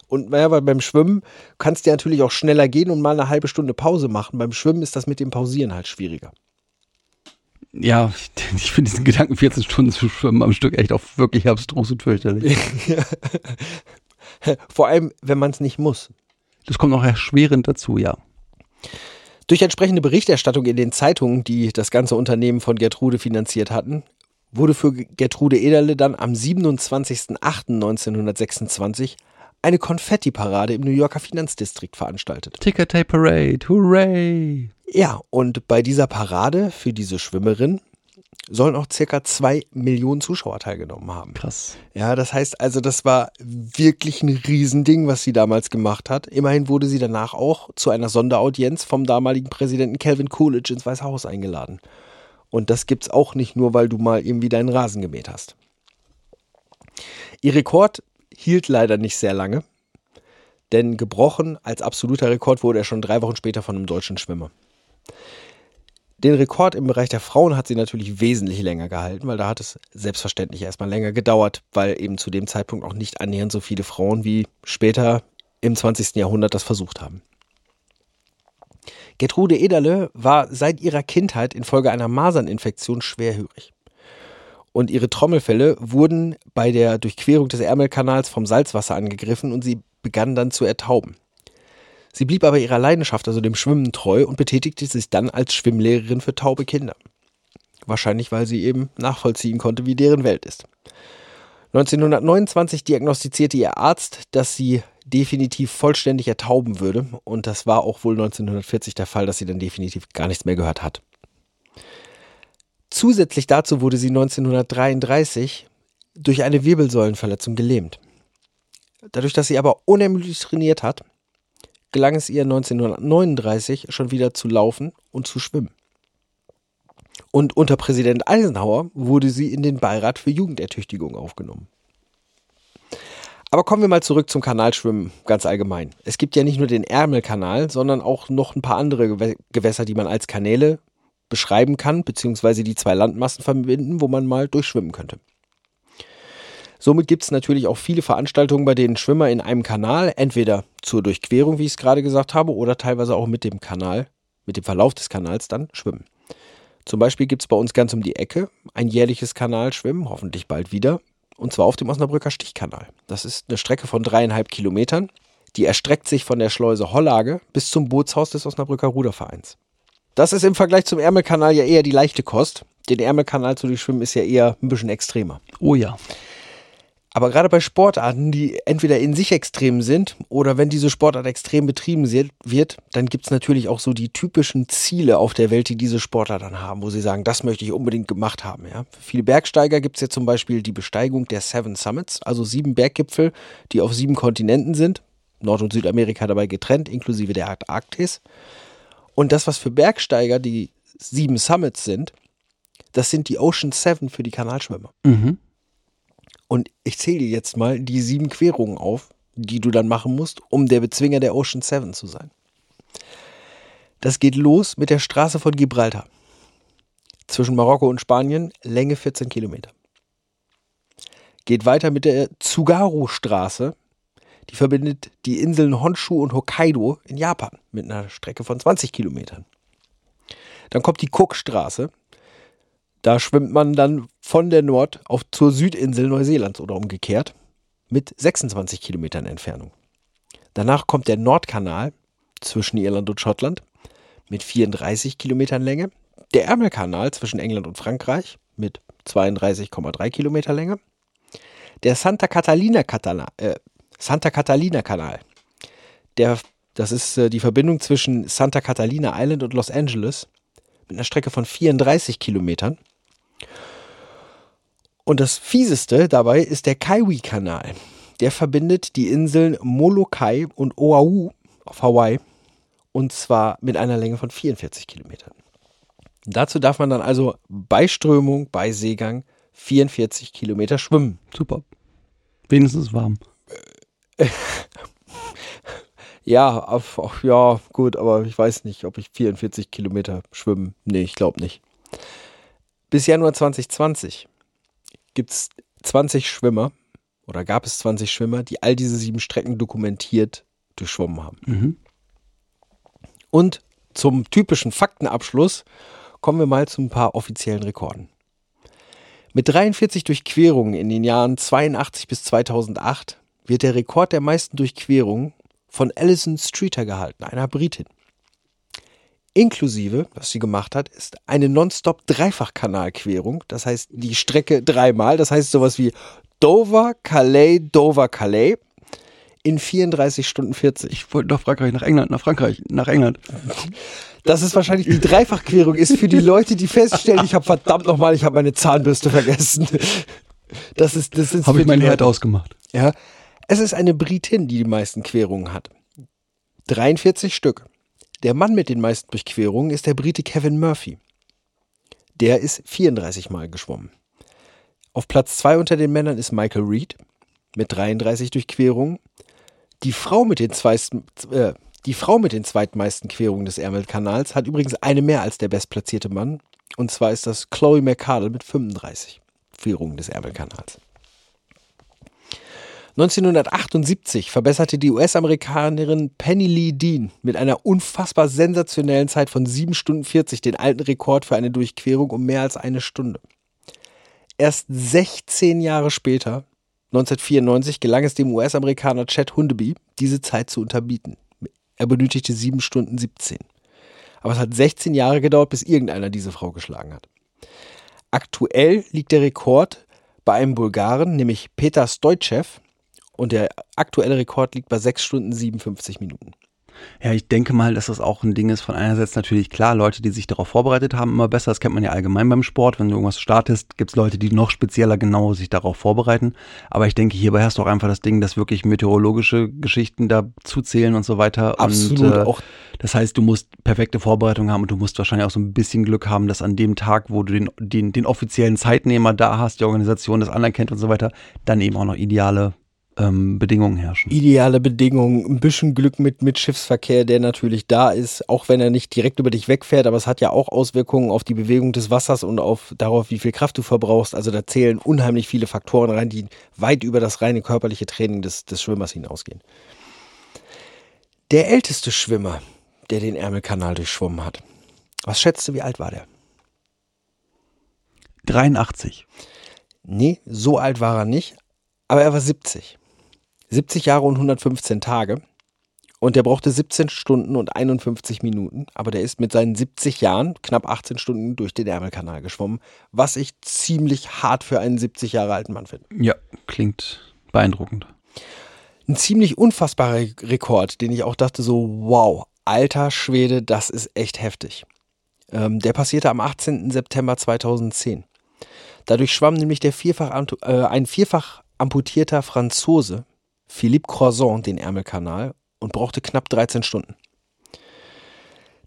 und naja, weil beim Schwimmen kannst du ja natürlich auch schneller gehen und mal eine halbe Stunde Pause machen. Beim Schwimmen ist das mit dem Pausieren halt schwieriger. Ja, ich, finde diesen Gedanken, 14 Stunden zu schwimmen am Stück echt auch wirklich abstrus und fürchterlich. Vor allem, wenn man es nicht muss. Das kommt noch erschwerend dazu, ja. Durch entsprechende Berichterstattung in den Zeitungen, die das ganze Unternehmen von Gertrude finanziert hatten, wurde für Gertrude Ederle dann am 27.08.1926 eine Konfetti-Parade im New Yorker Finanzdistrikt veranstaltet. Ticker Tape Parade, hooray! Ja, und bei dieser Parade für diese Schwimmerin sollen auch circa zwei Millionen Zuschauer teilgenommen haben. Krass. Ja, das heißt also, das war wirklich ein Riesending, was sie damals gemacht hat. Immerhin wurde sie danach auch zu einer Sonderaudienz vom damaligen Präsidenten Calvin Coolidge ins Weiße Haus eingeladen. Und das gibt's auch nicht nur, weil du mal irgendwie deinen Rasen gemäht hast. Ihr Rekord hielt leider nicht sehr lange, denn gebrochen als absoluter Rekord wurde er schon drei Wochen später von einem deutschen Schwimmer. Den Rekord im Bereich der Frauen hat sie natürlich wesentlich länger gehalten, weil da hat es selbstverständlich erstmal länger gedauert, weil eben zu dem Zeitpunkt auch nicht annähernd so viele Frauen wie später im 20. Jahrhundert das versucht haben. Gertrude Ederle war seit ihrer Kindheit infolge einer Maserninfektion schwerhörig. Und ihre Trommelfälle wurden bei der Durchquerung des Ärmelkanals vom Salzwasser angegriffen und sie begann dann zu ertauben. Sie blieb aber ihrer Leidenschaft, also dem Schwimmen, treu und betätigte sich dann als Schwimmlehrerin für taube Kinder. Wahrscheinlich, weil sie eben nachvollziehen konnte, wie deren Welt ist. 1929 diagnostizierte ihr Arzt, dass sie definitiv vollständig ertauben würde. Und das war auch wohl 1940 der Fall, dass sie dann definitiv gar nichts mehr gehört hat. Zusätzlich dazu wurde sie 1933 durch eine Wirbelsäulenverletzung gelähmt. Dadurch, dass sie aber unermüdlich trainiert hat, gelang es ihr 1939 schon wieder zu laufen und zu schwimmen. Und unter Präsident Eisenhower wurde sie in den Beirat für Jugendertüchtigung aufgenommen. Aber kommen wir mal zurück zum Kanalschwimmen ganz allgemein. Es gibt ja nicht nur den Ärmelkanal, sondern auch noch ein paar andere Gewässer, die man als Kanäle beschreiben kann, beziehungsweise die zwei Landmassen verbinden, wo man mal durchschwimmen könnte. Somit gibt es natürlich auch viele Veranstaltungen, bei denen Schwimmer in einem Kanal entweder zur Durchquerung, wie ich es gerade gesagt habe, oder teilweise auch mit dem Kanal, mit dem Verlauf des Kanals dann schwimmen. Zum Beispiel gibt es bei uns ganz um die Ecke ein jährliches Kanalschwimmen, hoffentlich bald wieder, und zwar auf dem Osnabrücker Stichkanal. Das ist eine Strecke von dreieinhalb Kilometern, die erstreckt sich von der Schleuse Hollage bis zum Bootshaus des Osnabrücker Rudervereins. Das ist im Vergleich zum Ärmelkanal ja eher die leichte Kost. Den Ärmelkanal zu durchschwimmen ist ja eher ein bisschen extremer. Oh ja. Aber gerade bei Sportarten, die entweder in sich extrem sind oder wenn diese Sportart extrem betrieben wird, dann gibt es natürlich auch so die typischen Ziele auf der Welt, die diese Sportler dann haben, wo sie sagen, das möchte ich unbedingt gemacht haben. Ja? Für viele Bergsteiger gibt es ja zum Beispiel die Besteigung der Seven Summits, also sieben Berggipfel, die auf sieben Kontinenten sind, Nord- und Südamerika dabei getrennt, inklusive der Antarktis. Und das, was für Bergsteiger die sieben Summits sind, das sind die Ocean Seven für die Kanalschwimmer. Mhm. Und ich zähle dir jetzt mal die sieben Querungen auf, die du dann machen musst, um der Bezwinger der Ocean Seven zu sein. Das geht los mit der Straße von Gibraltar. Zwischen Marokko und Spanien, Länge 14 Kilometer. Geht weiter mit der Tsugaru-Straße. Die verbindet die Inseln Honshu und Hokkaido in Japan mit einer Strecke von 20 Kilometern. Dann kommt die Cook-Straße. Da schwimmt man dann von der Nord- auf zur Südinsel Neuseelands oder umgekehrt mit 26 Kilometern Entfernung. Danach kommt der Nordkanal zwischen Irland und Schottland mit 34 Kilometern Länge. Der Ärmelkanal zwischen England und Frankreich mit 32,3 Kilometer Länge. Der Santa Catalina, Katana, äh, Santa Catalina Kanal. Der, das ist äh, die Verbindung zwischen Santa Catalina Island und Los Angeles mit einer Strecke von 34 Kilometern. Und das fieseste dabei ist der Kaiwi-Kanal. Der verbindet die Inseln Molokai und Oahu auf Hawaii Und zwar mit einer Länge von 44 Kilometern. Dazu darf man dann also bei Strömung, bei Seegang 44 Kilometer schwimmen. Super. Wenigstens warm. Ja, auf, auf, ja, gut, aber ich weiß nicht, ob ich 44 Kilometer schwimmen. Nee, ich glaube nicht. Bis Januar 2020 gibt es 20 Schwimmer oder gab es 20 Schwimmer, die all diese sieben Strecken dokumentiert durchschwommen haben. Mhm. Und zum typischen Faktenabschluss kommen wir mal zu ein paar offiziellen Rekorden. Mit 43 Durchquerungen in den Jahren 82 bis 2008 wird der Rekord der meisten Durchquerungen von Alison Streeter gehalten, einer Britin. Inklusive, was sie gemacht hat, ist eine nonstop Dreifachkanalquerung. Das heißt, die Strecke dreimal. Das heißt sowas wie Dover, Calais, Dover, Calais in 34 Stunden 40. Ich wollte nach Frankreich, nach England, nach Frankreich, nach England. Das ist wahrscheinlich die Dreifachquerung ist für die Leute, die feststellen, ich habe verdammt nochmal, ich habe meine Zahnbürste vergessen. Das ist, das ist Habe ich mein Herd ausgemacht. Ja, es ist eine Britin, die die meisten Querungen hat. 43 Stück. Der Mann mit den meisten Durchquerungen ist der Brite Kevin Murphy. Der ist 34 Mal geschwommen. Auf Platz 2 unter den Männern ist Michael Reed mit 33 Durchquerungen. Die Frau mit den, zweisten, äh, die Frau mit den zweitmeisten Querungen des Ärmelkanals hat übrigens eine mehr als der bestplatzierte Mann. Und zwar ist das Chloe McCardle mit 35 Querungen des Ärmelkanals. 1978 verbesserte die US-Amerikanerin Penny Lee Dean mit einer unfassbar sensationellen Zeit von 7 Stunden 40 den alten Rekord für eine Durchquerung um mehr als eine Stunde. Erst 16 Jahre später, 1994, gelang es dem US-Amerikaner Chad Hundeby, diese Zeit zu unterbieten. Er benötigte 7 Stunden 17. Aber es hat 16 Jahre gedauert, bis irgendeiner diese Frau geschlagen hat. Aktuell liegt der Rekord bei einem Bulgaren, nämlich Peter Stojcev, und der aktuelle Rekord liegt bei 6 Stunden 57 Minuten. Ja, ich denke mal, dass das auch ein Ding ist von einerseits natürlich klar, Leute, die sich darauf vorbereitet haben, immer besser. Das kennt man ja allgemein beim Sport. Wenn du irgendwas startest, gibt es Leute, die noch spezieller genau sich darauf vorbereiten. Aber ich denke, hierbei hast du auch einfach das Ding, dass wirklich meteorologische Geschichten dazu zählen und so weiter. Absolut, Und, äh, auch- das heißt, du musst perfekte Vorbereitung haben und du musst wahrscheinlich auch so ein bisschen Glück haben, dass an dem Tag, wo du den, den, den offiziellen Zeitnehmer da hast, die Organisation das anerkennt und so weiter, dann eben auch noch ideale ähm, Bedingungen herrschen. Ideale Bedingungen, ein bisschen Glück mit, mit Schiffsverkehr, der natürlich da ist, auch wenn er nicht direkt über dich wegfährt, aber es hat ja auch Auswirkungen auf die Bewegung des Wassers und auf darauf, wie viel Kraft du verbrauchst. Also da zählen unheimlich viele Faktoren rein, die weit über das reine körperliche Training des, des Schwimmers hinausgehen. Der älteste Schwimmer, der den Ärmelkanal durchschwommen hat. Was schätzt du, wie alt war der? 83. Nee, so alt war er nicht, aber er war 70. 70 Jahre und 115 Tage. Und der brauchte 17 Stunden und 51 Minuten, aber der ist mit seinen 70 Jahren knapp 18 Stunden durch den Ärmelkanal geschwommen, was ich ziemlich hart für einen 70 Jahre alten Mann finde. Ja, klingt beeindruckend. Ein ziemlich unfassbarer Rekord, den ich auch dachte so, wow, alter Schwede, das ist echt heftig. Ähm, der passierte am 18. September 2010. Dadurch schwamm nämlich der vierfach, äh, ein vierfach amputierter Franzose, Philippe Croissant, den Ärmelkanal und brauchte knapp 13 Stunden.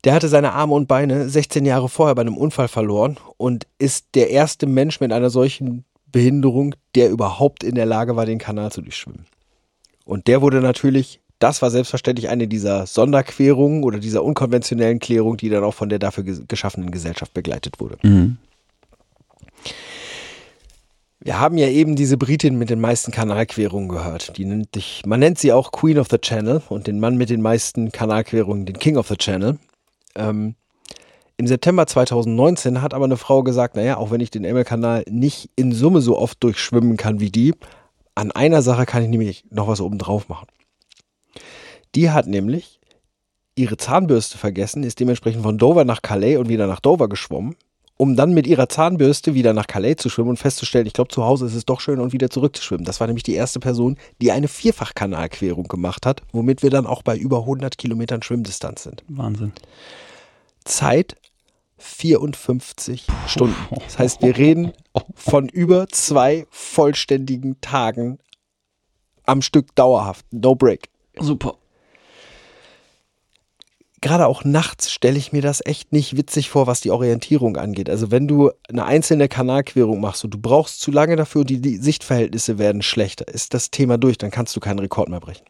Der hatte seine Arme und Beine 16 Jahre vorher bei einem Unfall verloren und ist der erste Mensch mit einer solchen Behinderung, der überhaupt in der Lage war, den Kanal zu durchschwimmen. Und der wurde natürlich, das war selbstverständlich eine dieser Sonderquerungen oder dieser unkonventionellen Klärung, die dann auch von der dafür ges- geschaffenen Gesellschaft begleitet wurde. Mhm. Wir haben ja eben diese Britin mit den meisten Kanalquerungen gehört. Die nennt dich, man nennt sie auch Queen of the Channel und den Mann mit den meisten Kanalquerungen, den King of the Channel. Ähm, Im September 2019 hat aber eine Frau gesagt, naja, auch wenn ich den Ärmelkanal nicht in Summe so oft durchschwimmen kann wie die, an einer Sache kann ich nämlich noch was oben drauf machen. Die hat nämlich ihre Zahnbürste vergessen, ist dementsprechend von Dover nach Calais und wieder nach Dover geschwommen, um dann mit ihrer Zahnbürste wieder nach Calais zu schwimmen und festzustellen, ich glaube, zu Hause ist es doch schön und wieder zurückzuschwimmen. Das war nämlich die erste Person, die eine Vierfachkanalquerung gemacht hat, womit wir dann auch bei über 100 Kilometern Schwimmdistanz sind. Wahnsinn. Zeit 54 Stunden. Das heißt, wir reden von über zwei vollständigen Tagen am Stück dauerhaft. No break. Super. Gerade auch nachts stelle ich mir das echt nicht witzig vor, was die Orientierung angeht. Also wenn du eine einzelne Kanalquerung machst und du brauchst zu lange dafür und die, Sichtverhältnisse werden schlechter, ist das Thema durch, dann kannst du keinen Rekord mehr brechen.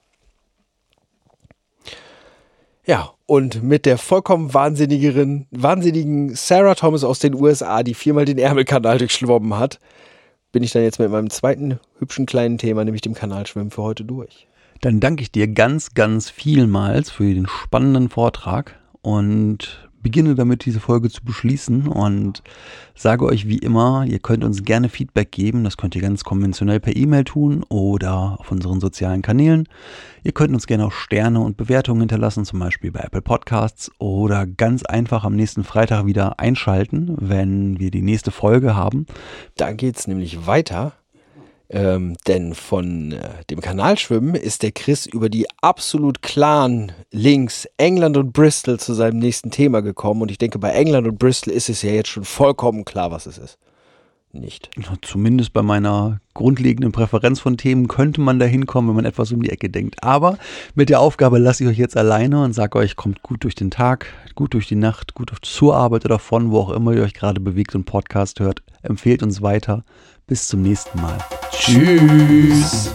Ja, und mit der vollkommen wahnsinnigeren, wahnsinnigen Sarah Thomas aus den USA, die viermal den Ärmelkanal durchschwommen hat, bin ich dann jetzt mit meinem zweiten hübschen kleinen Thema, nämlich dem Kanalschwimmen für heute durch. Dann danke ich dir ganz, ganz vielmals für den spannenden Vortrag und beginne damit, diese Folge zu beschließen und sage euch wie immer, ihr könnt uns gerne Feedback geben. Das könnt ihr ganz konventionell per E-Mail tun oder auf unseren sozialen Kanälen. Ihr könnt uns gerne auch Sterne und Bewertungen hinterlassen, zum Beispiel bei Apple Podcasts oder ganz einfach am nächsten Freitag wieder einschalten, wenn wir die nächste Folge haben. Da geht es nämlich weiter ähm, denn von äh, dem Kanalschwimmen ist der Chris über die absolut klaren Links England und Bristol zu seinem nächsten Thema gekommen. Und ich denke, bei England und Bristol ist es ja jetzt schon vollkommen klar, was es ist. Nicht. Zumindest bei meiner grundlegenden Präferenz von Themen könnte man da hinkommen, wenn man etwas um die Ecke denkt. Aber mit der Aufgabe lasse ich euch jetzt alleine und sage euch, kommt gut durch den Tag, gut durch die Nacht, gut zur Arbeit oder von, wo auch immer ihr euch gerade bewegt und Podcast hört. Empfehlt uns weiter. Bis zum nächsten Mal. Tschüss.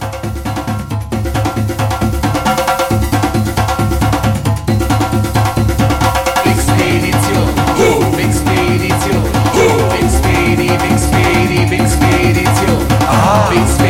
Expedition. Ah.